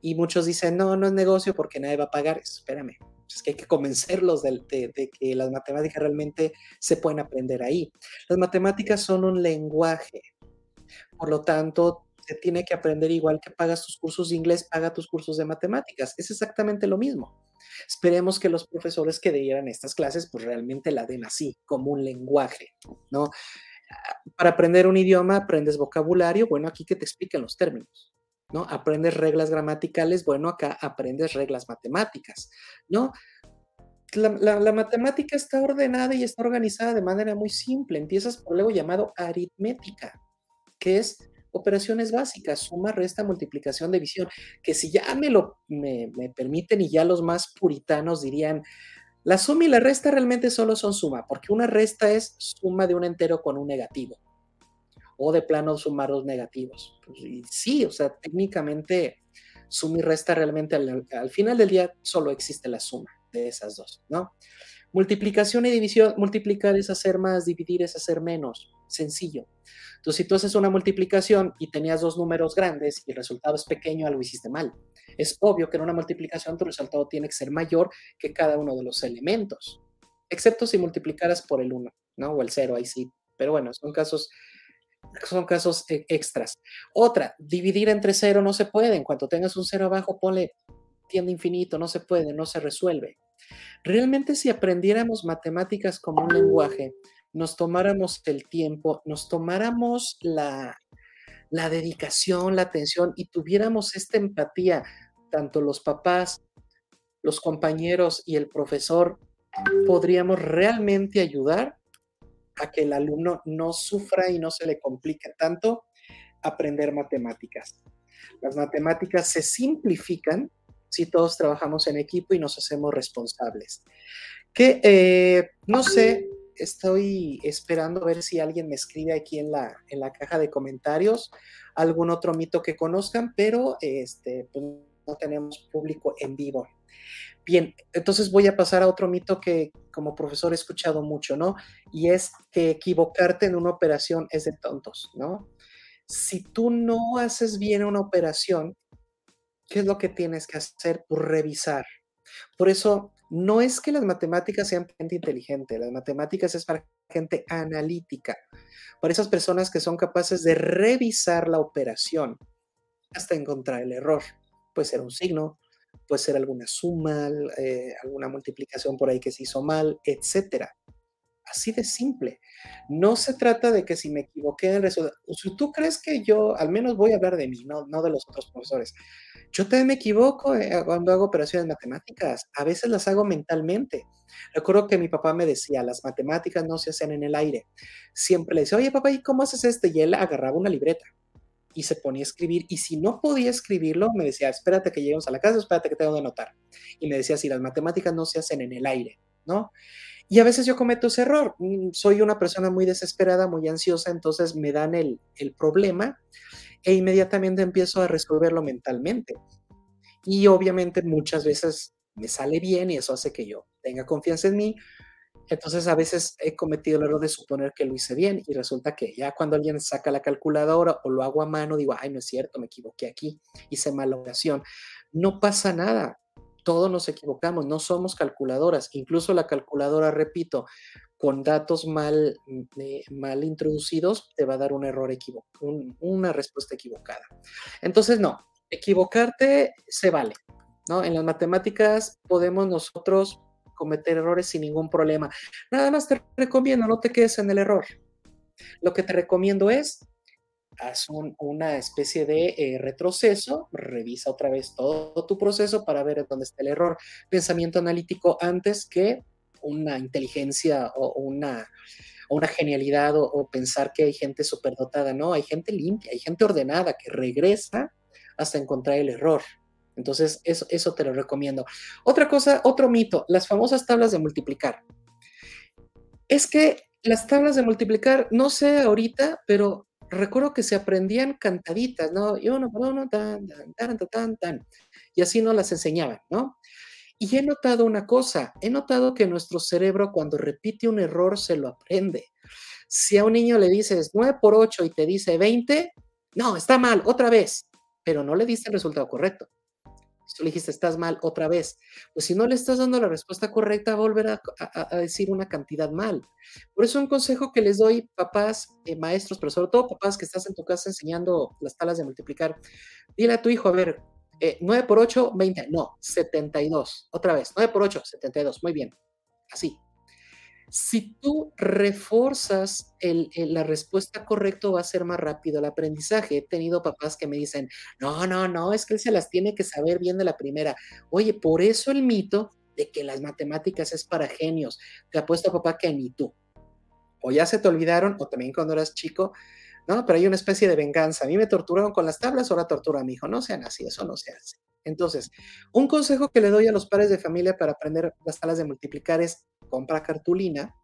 Y muchos dicen, no, no es negocio porque nadie va a pagar. Espérame, es que hay que convencerlos de, que las matemáticas realmente se pueden aprender ahí. Las matemáticas son un lenguaje. Por lo tanto, se tiene que aprender igual que pagas tus cursos de inglés, paga tus cursos de matemáticas. Es exactamente lo mismo. Esperemos que los profesores que dieran estas clases pues realmente la den así, como un lenguaje, ¿no? Para aprender un idioma aprendes vocabulario, bueno, aquí que te expliquen los términos, ¿no? Aprendes reglas gramaticales, bueno, acá aprendes reglas matemáticas, ¿no? La, matemática está ordenada y está organizada de manera muy simple. Empiezas por algo llamado aritmética, que es operaciones básicas, suma, resta, multiplicación, división, que si ya me lo me, me permiten y ya los más puritanos dirían, la suma y la resta realmente solo son suma, porque una resta es suma de un entero con un negativo, o de plano sumar dos negativos. Pues, y sí, o sea, técnicamente suma y resta realmente al, al final del día solo existe la suma de esas dos, ¿no? Multiplicación y división, multiplicar es hacer más, dividir es hacer menos, sencillo. Entonces, si tú haces una multiplicación y tenías dos números grandes y el resultado es pequeño, algo hiciste mal. Es obvio que en una multiplicación tu resultado tiene que ser mayor que cada uno de los elementos, excepto si multiplicaras por el 1, ¿no? O el 0, ahí sí. Pero bueno, son casos, son casos e, extras. Otra, dividir entre 0 no se puede. En cuanto tengas un 0 abajo, ponle tiende infinito, no se puede, no se resuelve. Realmente si aprendiéramos matemáticas como un lenguaje, nos tomáramos el tiempo, nos tomáramos la, la dedicación, la atención y tuviéramos esta empatía, tanto los papás, los compañeros y el profesor, podríamos realmente ayudar a que el alumno no sufra y no se le complique tanto aprender matemáticas. Las matemáticas se simplifican si todos trabajamos en equipo y nos hacemos responsables. Que eh, no sé, estoy esperando a ver si alguien me escribe aquí en la, en la caja de comentarios algún otro mito que conozcan, pero este, pues, no tenemos público en vivo. Bien, entonces voy a pasar a otro mito que como profesor he escuchado mucho, ¿no? Y es que equivocarte en una operación es de tontos, ¿no? Si tú no haces bien una operación, ¿qué es lo que tienes que hacer? Por revisar. Por eso, no es que las matemáticas sean gente inteligente, las matemáticas es para gente analítica, para esas personas que son capaces de revisar la operación hasta encontrar el error. Puede ser un signo, puede ser alguna suma, eh, alguna multiplicación por ahí que se hizo mal, etcétera. Así de simple. No se trata de que si me equivoqué en el resultado, si tú crees que yo, al menos voy a hablar de mí, no, no de los otros profesores, yo también me equivoco eh, cuando hago operaciones matemáticas, a veces las hago mentalmente. Recuerdo que mi papá me decía, las matemáticas no se hacen en el aire. Siempre le decía, oye papá, ¿y cómo haces esto? Y él agarraba una libreta y se ponía a escribir. Y si no podía escribirlo, me decía, espérate que lleguemos a la casa, espérate que tengo que anotar. Y me decía, si las matemáticas no se hacen en el aire, ¿no? Y a veces yo cometo ese error. Mm, soy una persona muy desesperada, muy ansiosa, entonces me dan el, el problema e inmediatamente empiezo a resolverlo mentalmente. Y obviamente muchas veces me sale bien y eso hace que yo tenga confianza en mí, entonces a veces he cometido el error de suponer que lo hice bien y resulta que ya cuando alguien saca la calculadora o lo hago a mano, digo, ay, no es cierto, me equivoqué aquí, hice mala oración. No pasa nada, todos nos equivocamos, no somos calculadoras. Incluso la calculadora, repito, con datos mal, mm, eh, mal introducidos, te va a dar un error equivocado, una respuesta equivocada. Entonces, no, equivocarte se vale. ¿no? En las matemáticas podemos nosotros cometer errores sin ningún problema. Nada más te recomiendo, no te quedes en el error. Lo que te recomiendo es, haz una especie de eh, retroceso, revisa otra vez todo tu proceso para ver dónde está el error. Pensamiento analítico antes que una inteligencia o una, una genialidad o, o pensar que hay gente superdotada. No, hay gente limpia, hay gente ordenada que regresa hasta encontrar el error. Entonces, eso, te lo recomiendo. Otra cosa, otro mito, las famosas tablas de multiplicar. Es que las tablas de multiplicar, no sé ahorita, pero recuerdo que se aprendían cantaditas, ¿no? Y uno por uno, tan, tan, tan, tan, tan. Y así no las enseñaban, ¿no? Y he notado una cosa, he notado que nuestro cerebro cuando repite un error se lo aprende. Si a un niño le dices 9 por 8 y te dice 20, no, está mal, otra vez, pero no le diste el resultado correcto. Tú le dijiste, estás mal otra vez, pues si no le estás dando la respuesta correcta, volver a, decir una cantidad mal. Por eso un consejo que les doy, papás, eh, maestros, pero sobre todo papás que estás en tu casa enseñando las tablas de multiplicar, dile a tu hijo, a ver, 9 eh, por 8, 20, no, 72, otra vez, 9 por 8, 72, muy bien, así, si tú reforzas la respuesta correcta, va a ser más rápido el aprendizaje. He tenido papás que me dicen, no, no, no, es que él se las tiene que saber bien de la primera. Oye, por eso el mito de que las matemáticas es para genios. Te apuesto, papá, que ni tú. O ya se te olvidaron, o también cuando eras chico, ¿no? Pero hay una especie de venganza. A mí me torturaron con las tablas, ahora tortura a mi hijo. No sean así, eso no se hace. Entonces, un consejo que le doy a los padres de familia para aprender las tablas de multiplicar es compra cartulina.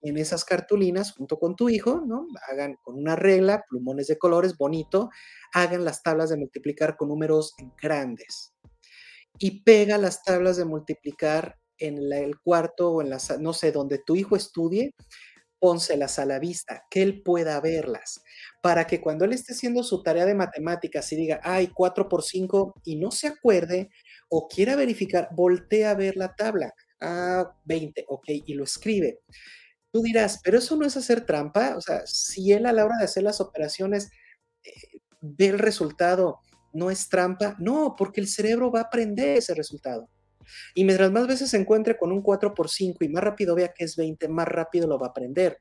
En esas cartulinas, junto con tu hijo, ¿no? Hagan con una regla, plumones de colores, bonito, hagan las tablas de multiplicar con números grandes. Y pega las tablas de multiplicar en el cuarto o en la, no sé, donde tu hijo estudie, pónselas a la vista, que él pueda verlas, para que cuando él esté haciendo su tarea de matemáticas y diga, ay, 4 por 5, y no se acuerde o quiera verificar, voltee a ver la tabla ah, 20, ok, y lo escribe. Tú dirás, pero eso no es hacer trampa, o sea, si él a la hora de hacer las operaciones eh, ve el resultado, no es trampa, no, porque el cerebro va a aprender ese resultado. Y mientras más veces se encuentre con un 4 por 5 y más rápido vea que es 20, más rápido lo va a aprender.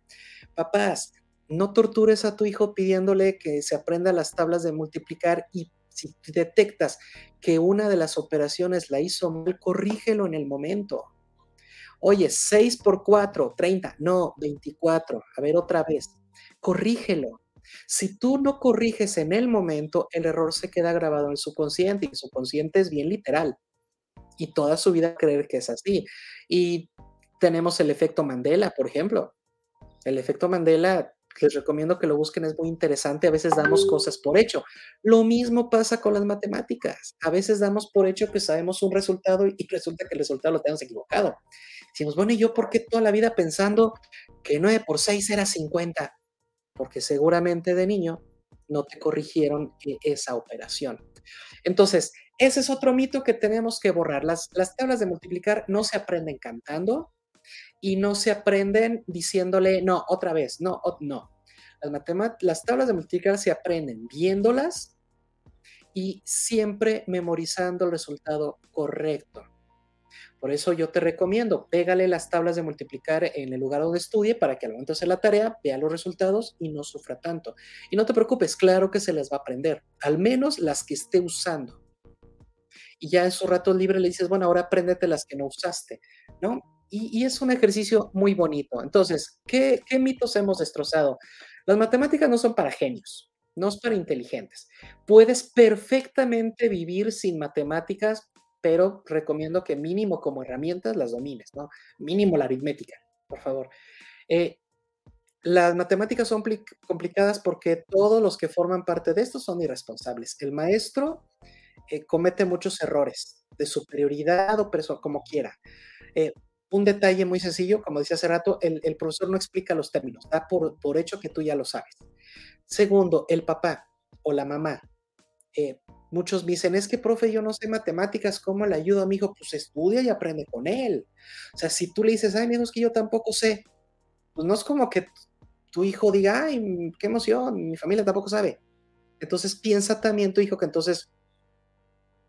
Papás, no tortures a tu hijo pidiéndole que se aprenda las tablas de multiplicar y si detectas que una de las operaciones la hizo mal, corrígelo en el momento. Oye, 6 por 4, 30, no, 24. A ver otra vez. Corrígelo. Si tú no corriges en el momento, el error se queda grabado en el subconsciente y el subconsciente es bien literal. Y toda su vida creer que es así. Y tenemos el efecto Mandela, por ejemplo. El efecto Mandela les recomiendo que lo busquen, es muy interesante. A veces damos cosas por hecho. Lo mismo pasa con las matemáticas. A veces damos por hecho que sabemos un resultado y resulta que el resultado lo tenemos equivocado. Decimos, bueno, ¿y yo por qué toda la vida pensando que 9 por 6 era 50? Porque seguramente de niño no te corrigieron e, esa operación. Entonces, ese es otro mito que tenemos que borrar. Las, las tablas de multiplicar no se aprenden cantando, y no se aprenden diciéndole, no, otra vez, no, no. Las, las tablas de multiplicar se aprenden viéndolas y siempre memorizando el resultado correcto. Por eso yo te recomiendo, pégale las tablas de multiplicar en el lugar donde estudie para que al momento de hacer la tarea vea los resultados y no sufra tanto. Y no te preocupes, claro que se les va a aprender, al menos las que esté usando. Y ya en su rato libre le dices, bueno, ahora apréndete las que no usaste, ¿no? Y, es un ejercicio muy bonito. Entonces, ¿qué, mitos hemos destrozado? Las matemáticas no son para genios, no es para inteligentes. Puedes perfectamente vivir sin matemáticas, pero recomiendo que mínimo como herramientas las domines, ¿no? Mínimo la aritmética, por favor. Eh, las matemáticas son complicadas porque todos los que forman parte de esto son irresponsables. El maestro eh, comete muchos errores de superioridad o como quiera. Eh, un detalle muy sencillo, como decía hace rato, el, profesor no explica los términos, da por, hecho que tú ya lo sabes. Segundo, el papá o la mamá. Eh, muchos dicen, es que, profe, yo no sé matemáticas, ¿cómo le ayudo a mi hijo? Pues estudia y aprende con él. O sea, si tú le dices, ay, es que yo tampoco sé, pues no es como que tu hijo diga, ay, qué emoción, mi familia tampoco sabe. Entonces piensa también tu hijo que entonces,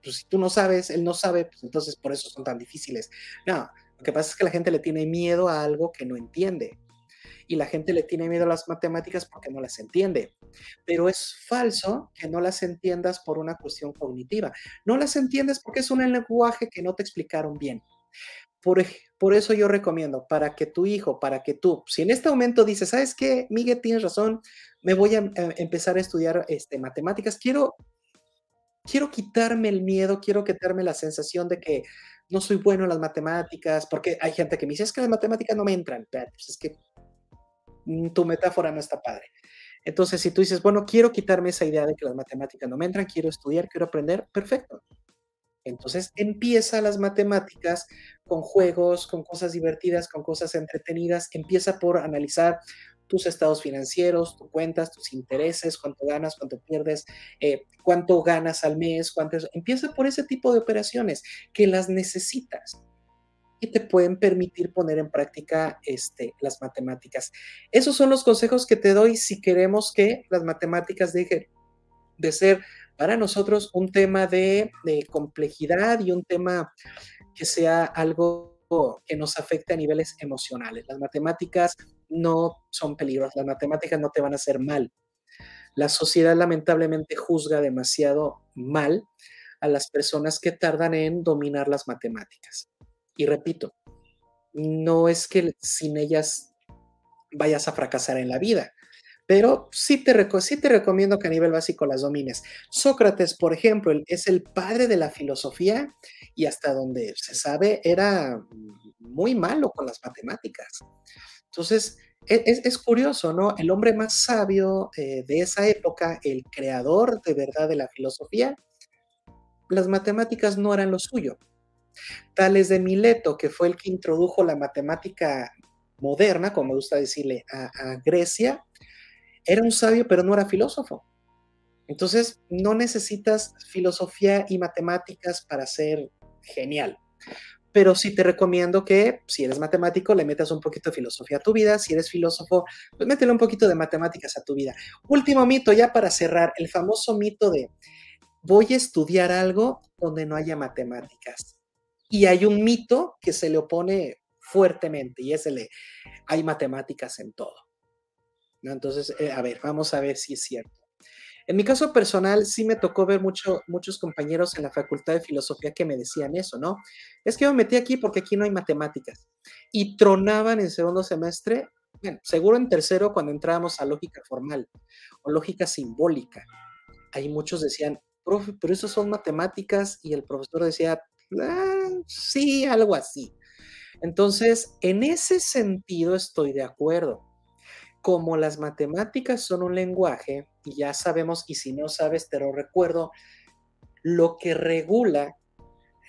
pues si tú no sabes, él no sabe, pues entonces por eso son tan difíciles. No, lo que pasa es que la gente le tiene miedo a algo que no entiende. Y la gente le tiene miedo a las matemáticas porque no las entiende. Pero es falso que no las entiendas por una cuestión cognitiva. No las entiendes porque es un lenguaje que no te explicaron bien. Por, por, eso yo recomiendo, para que tu hijo, para que tú, si en este momento dices, ¿sabes qué, Miguel, tienes razón, me voy a, a empezar a estudiar este, matemáticas, quiero, quiero quitarme el miedo, quiero quitarme la sensación de que no soy bueno en las matemáticas, porque hay gente que me dice, es que las matemáticas no me entran, pues es que tu metáfora no está padre. Entonces, si tú dices, bueno, quiero quitarme esa idea de que las matemáticas no me entran, quiero estudiar, quiero aprender, perfecto. Entonces empieza las matemáticas con juegos, con cosas divertidas, con cosas entretenidas. Empieza por analizar tus estados financieros, tus cuentas, tus intereses, cuánto ganas, cuánto pierdes, eh, cuánto ganas al mes, cuánto... Empieza por ese tipo de operaciones que las necesitas y te pueden permitir poner en práctica este, las matemáticas. Esos son los consejos que te doy si queremos que las matemáticas dejen de ser para nosotros un tema de, de complejidad y un tema que sea algo que nos afecte a niveles emocionales. Las matemáticas no son peligrosas, las matemáticas no te van a hacer mal. La sociedad lamentablemente juzga demasiado mal a las personas que tardan en dominar las matemáticas. Y repito, no es que sin ellas vayas a fracasar en la vida, pero sí te, sí te recomiendo que a nivel básico las domines. Sócrates, por ejemplo, es el padre de la filosofía y hasta donde se sabe era muy malo con las matemáticas. Entonces, e, es, curioso, ¿no? El hombre más sabio eh, de esa época, el creador de verdad de la filosofía, las matemáticas no eran lo suyo. Tales de Mileto, que fue el que introdujo la matemática moderna, como me gusta decirle, a Grecia, era un sabio, pero no era filósofo. Entonces, no necesitas filosofía y matemáticas para ser genial. Pero sí te recomiendo que, si eres matemático, le metas un poquito de filosofía a tu vida. Si eres filósofo, pues métele un poquito de matemáticas a tu vida. Último mito, ya para cerrar, el famoso mito de voy a estudiar algo donde no haya matemáticas. Y hay un mito que se le opone fuertemente y es el de hay matemáticas en todo. Entonces, eh, a ver, vamos a ver si es cierto. En mi caso personal, sí me tocó ver mucho, muchos compañeros en la Facultad de Filosofía que me decían eso, ¿no? Es que yo me metí aquí porque aquí no hay matemáticas. Y tronaban en segundo semestre, bueno, seguro en tercero cuando entrábamos a lógica formal o lógica simbólica. Ahí muchos decían, profe, pero eso son matemáticas y el profesor decía, ah, sí, algo así. Entonces, en ese sentido estoy de acuerdo como las matemáticas son un lenguaje, y ya sabemos, y si no sabes, te lo recuerdo, lo que regula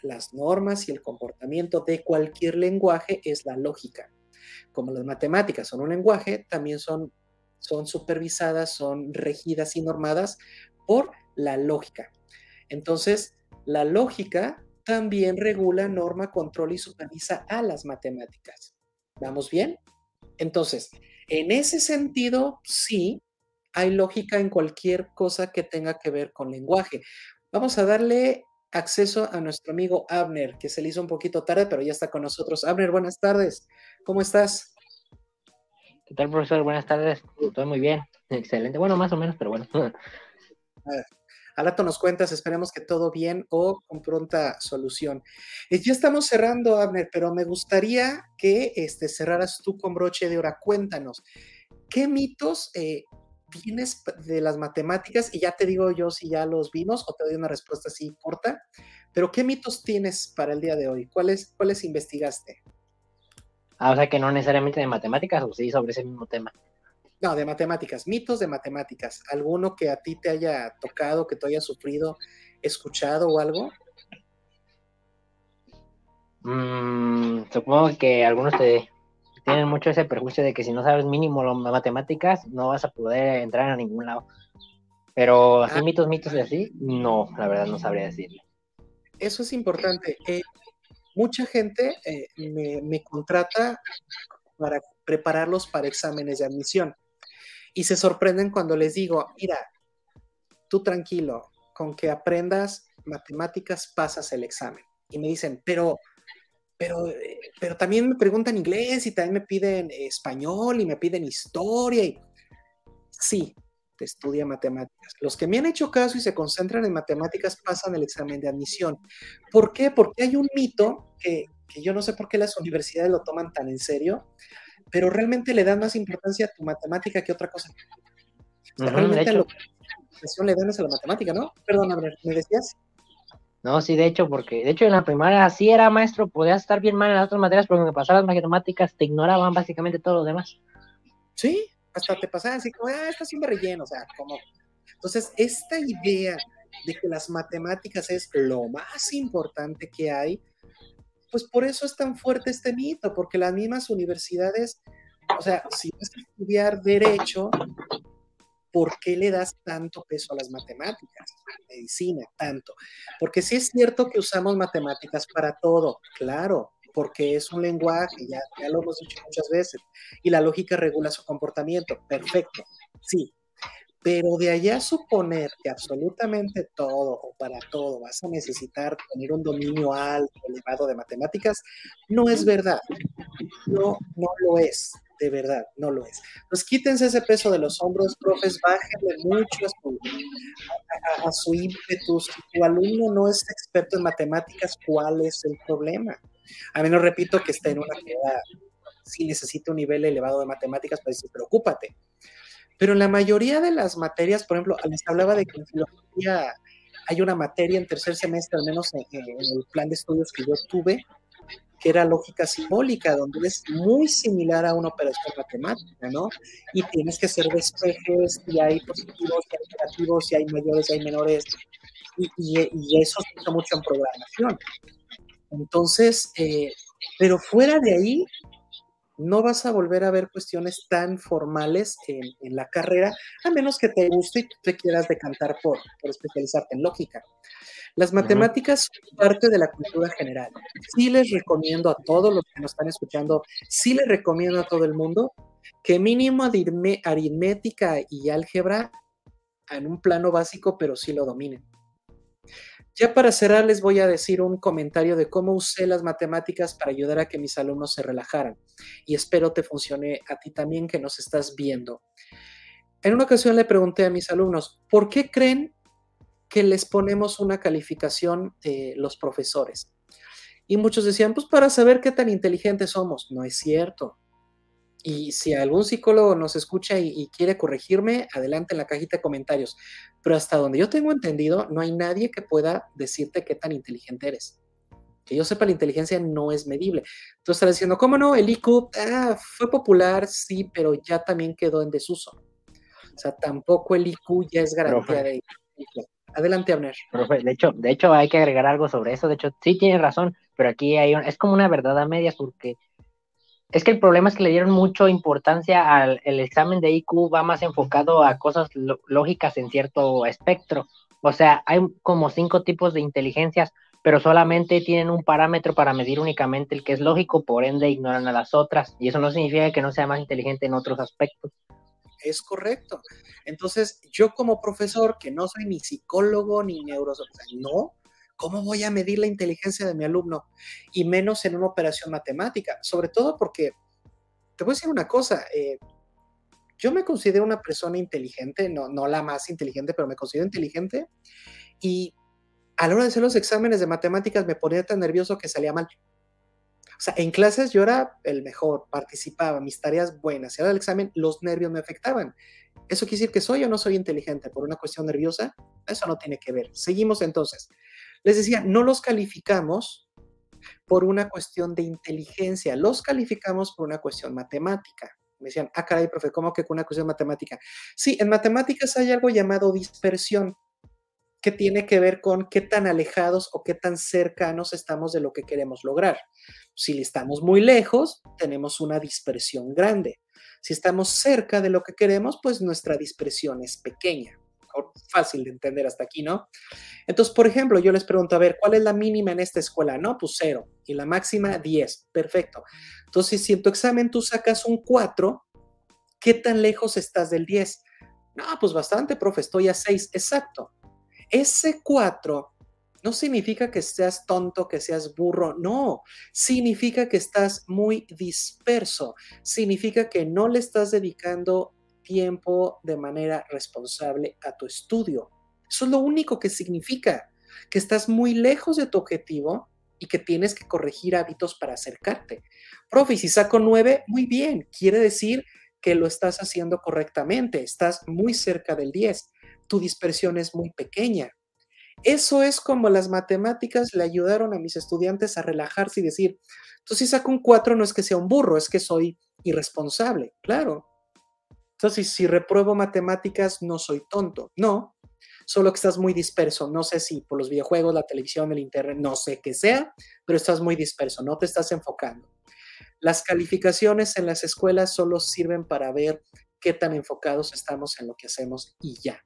las normas y el comportamiento de cualquier lenguaje es la lógica. Como las matemáticas son un lenguaje, también son, son supervisadas, son regidas y normadas por la lógica. Entonces, la lógica también regula, norma, controla y supervisa a las matemáticas. ¿Vamos bien? Entonces, en ese sentido, sí, hay lógica en cualquier cosa que tenga que ver con lenguaje. Vamos a darle acceso a nuestro amigo Abner, que se le hizo un poquito tarde, pero ya está con nosotros. Abner, buenas tardes. ¿Cómo estás? ¿Qué tal, profesor? Buenas tardes. Estoy muy bien. Excelente. Bueno, más o menos, pero bueno. Al rato nos cuentas, esperemos que todo bien o con pronta solución. Eh, ya estamos cerrando, Abner, pero me gustaría que este, cerraras tú con broche de oro. Cuéntanos, ¿qué mitos eh, tienes de las matemáticas? Y ya te digo yo si ya los vimos o te doy una respuesta así corta, pero ¿qué mitos tienes para el día de hoy? ¿Cuáles, cuáles investigaste? Ah, o sea que no necesariamente de matemáticas o sí sobre ese mismo tema. No, de matemáticas, mitos de matemáticas. ¿Alguno que a ti te haya tocado, que tú hayas sufrido, escuchado o algo? Mm, supongo que algunos te tienen mucho ese prejuicio de que si no sabes mínimo las matemáticas, no vas a poder entrar a ningún lado. Pero así ah. mitos, mitos y así, no, la verdad no sabría decirle. Eso es importante. Eh, mucha gente eh, me, me contrata para prepararlos para exámenes de admisión y se sorprenden cuando les digo, mira, tú tranquilo, con que aprendas matemáticas pasas el examen. Y me dicen, pero, pero, pero también me preguntan inglés y también me piden español y me piden historia. Y... Sí, estudia matemáticas. Los que me han hecho caso y se concentran en matemáticas pasan el examen de admisión. ¿Por qué? Porque hay un mito que yo no sé por qué las universidades lo toman tan en serio, pero realmente le dan más importancia a tu matemática que otra cosa. realmente lo que le dan es a la matemática, ¿no? Perdón, ¿me decías? No, sí, de hecho, porque de hecho en la primaria sí era maestro, podías estar bien mal en las otras materias, pero cuando pasaban las matemáticas te ignoraban básicamente todo lo demás. Sí, hasta te pasaban así como, ah, está siempre relleno, o sea, como. Entonces, esta idea de que las matemáticas es lo más importante que hay, pues por eso es tan fuerte este mito, porque las mismas universidades, o sea, si vas a estudiar derecho, ¿por qué le das tanto peso a las matemáticas? Medicina, tanto. Porque sí es cierto que usamos matemáticas para todo, claro, porque es un lenguaje, ya, ya lo hemos dicho muchas veces, y la lógica regula su comportamiento, perfecto, sí, pero de allá suponer que absolutamente todo o para todo vas a necesitar tener un dominio alto, elevado de matemáticas, no es verdad. No, no lo es, de verdad, no lo es. Pues quítense ese peso de los hombros, profes, bájenle mucho a su, a, su ímpetu. Si tu alumno no es experto en matemáticas, ¿cuál es el problema? A menos repito que está en una queda, si necesita un nivel elevado de matemáticas, pues preocúpate pero en la mayoría de las materias, por ejemplo, les hablaba de que en filosofía hay una materia en tercer semestre, al menos en, el plan de estudios que yo tuve, que era lógica simbólica, donde es muy similar a una operación matemática, ¿no? Y tienes que hacer despejes, y hay positivos, y hay negativos, y hay mayores, y hay menores, y, eso se usa mucho en programación. Entonces, eh, pero fuera de ahí, no vas a volver a ver cuestiones tan formales en, la carrera, a menos que te guste y te quieras decantar por, por especializarte en lógica. Las matemáticas son parte de la cultura general. Sí les recomiendo a todos los que nos están escuchando, sí les recomiendo a todo el mundo que mínimo aritmética y álgebra en un plano básico, pero sí lo dominen. Ya para cerrar, les voy a decir un comentario de cómo usé las matemáticas para ayudar a que mis alumnos se relajaran. Y espero te funcione a ti también que nos estás viendo. En una ocasión le pregunté a mis alumnos, ¿por qué creen que les ponemos una calificación de los profesores? Y muchos decían, pues para saber qué tan inteligentes somos. No es cierto. Y si algún psicólogo nos escucha y, quiere corregirme, adelante en la cajita de comentarios. Pero hasta donde yo tengo entendido, no hay nadie que pueda decirte qué tan inteligente eres. Que yo sepa, la inteligencia no es medible. Tú estás diciendo, ¿cómo no? El IQ ah, fue popular, sí, pero ya también quedó en desuso. O sea, tampoco el IQ ya es garantía de Adelante, Abner. de hecho, de hecho, hay que agregar algo sobre eso. De hecho, sí tiene razón, pero aquí hay es como una verdad a medias porque es que el problema es que le dieron mucha importancia al el examen de IQ, va más enfocado a cosas lógicas en cierto espectro. O sea, hay como cinco tipos de inteligencias, pero solamente tienen un parámetro para medir únicamente el que es lógico, por ende ignoran a las otras. Y eso no significa que no sea más inteligente en otros aspectos. Es correcto. Entonces, yo como profesor, que no soy ni psicólogo ni neurocirujano, no, ¿Cómo voy a medir la inteligencia de mi alumno? Y menos en una operación matemática, sobre todo porque, te voy a decir una cosa, eh, yo me considero una persona inteligente, no, no la más inteligente, pero me considero inteligente, y a la hora de hacer los exámenes de matemáticas me ponía tan nervioso que salía mal. O sea, en clases yo era el mejor, participaba, mis tareas buenas, y ahora el examen los nervios me afectaban. ¿Eso quiere decir que soy o no soy inteligente por una cuestión nerviosa? Eso no tiene que ver. Seguimos entonces. Les decía, no los calificamos por una cuestión de inteligencia, los calificamos por una cuestión matemática. Me decían, ah, caray, profe, ¿cómo que con una cuestión matemática? Sí, en matemáticas hay algo llamado dispersión, que tiene que ver con qué tan alejados o qué tan cercanos estamos de lo que queremos lograr. Si estamos muy lejos, tenemos una dispersión grande. Si estamos cerca de lo que queremos, pues nuestra dispersión es pequeña fácil de entender hasta aquí, ¿no? Entonces, por ejemplo, yo les pregunto, a ver, ¿cuál es la mínima en esta escuela? No, pues cero. Y la máxima, 10. Perfecto. Entonces, si en tu examen tú sacas un 4, ¿qué tan lejos estás del 10? No, pues bastante, profe, estoy a 6. Exacto. Ese 4 no significa que seas tonto, que seas burro, no, significa que estás muy disperso, significa que no le estás dedicando tiempo de manera responsable a tu estudio. Eso es lo único que significa, que estás muy lejos de tu objetivo y que tienes que corregir hábitos para acercarte. Profe, si saco nueve, muy bien, quiere decir que lo estás haciendo correctamente, estás muy cerca del 10, tu dispersión es muy pequeña. Eso es como las matemáticas le ayudaron a mis estudiantes a relajarse y decir, entonces si saco un 4 no es que sea un burro, es que soy irresponsable. Claro, entonces, si repruebo matemáticas, no soy tonto. No, solo que estás muy disperso. No sé si por los videojuegos, la televisión, el internet, no sé qué sea, pero estás muy disperso, no te estás enfocando. Las calificaciones en las escuelas solo sirven para ver qué tan enfocados estamos en lo que hacemos y ya.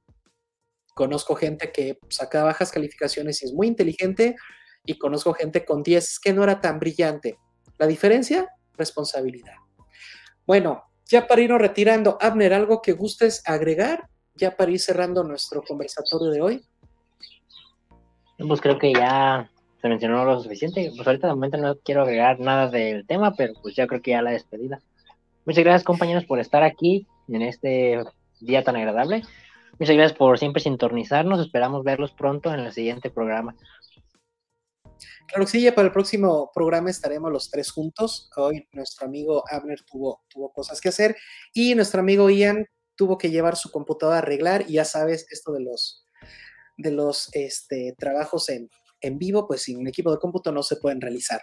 Conozco gente que saca bajas calificaciones y es muy inteligente y conozco gente con 10 que no era tan brillante. La diferencia, responsabilidad. Bueno, ya para irnos retirando, Abner, ¿algo que gustes agregar? Ya para ir cerrando nuestro conversatorio de hoy. Pues creo que ya se mencionó lo suficiente. Pues ahorita de momento no quiero agregar nada del tema, pero pues ya creo que ya la despedida. Muchas gracias compañeros por estar aquí en este día tan agradable. Muchas gracias por siempre sintonizarnos. Esperamos verlos pronto en el siguiente programa. Claro que sí, ya para el próximo programa estaremos los tres juntos. Hoy nuestro amigo Abner tuvo, tuvo cosas que hacer y nuestro amigo Ian tuvo que llevar su computadora a arreglar y ya sabes, esto de los, de los este, trabajos en, en vivo, pues sin un equipo de cómputo no se pueden realizar.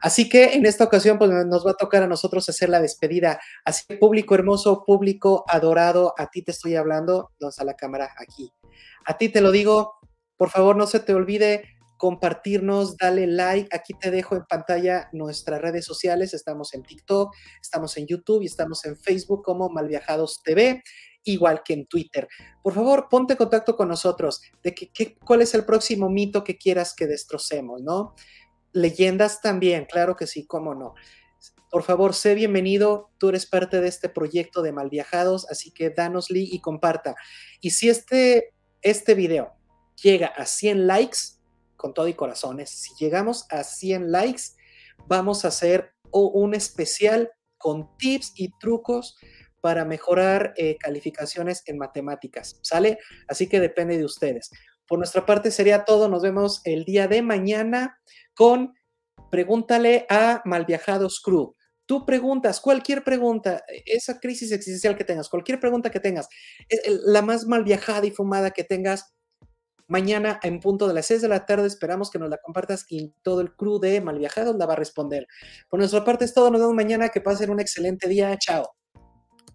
Así que en esta ocasión, pues nos va a tocar a nosotros hacer la despedida. Así que público hermoso, público adorado, a ti te estoy hablando, ¿dónde está la cámara? Aquí. A ti te lo digo, por favor no se te olvide compartirnos, dale like. Aquí te dejo en pantalla nuestras redes sociales. Estamos en TikTok, estamos en YouTube y estamos en Facebook como Malviajados TV, igual que en Twitter. Por favor, ponte en contacto con nosotros de que, cuál es el próximo mito que quieras que destrocemos, ¿no? Leyendas también, claro que sí, cómo no. Por favor, sé bienvenido. Tú eres parte de este proyecto de Malviajados, así que danos like y comparta. Y si este, este video llega a 100 likes, con todo y corazones. Si llegamos a 100 likes, vamos a hacer un especial con tips y trucos para mejorar eh, calificaciones en matemáticas. ¿Sale? Así que depende de ustedes. Por nuestra parte sería todo. Nos vemos el día de mañana con Pregúntale a Malviajados Crew. Tú preguntas, cualquier pregunta, esa crisis existencial que tengas, cualquier pregunta que tengas, la más mal viajada y fumada que tengas, mañana en punto de las 6 de la tarde esperamos que nos la compartas y todo el crew de Malviajados la va a responder. Por nuestra parte es todo, nos vemos mañana, que pasen un excelente día, chao.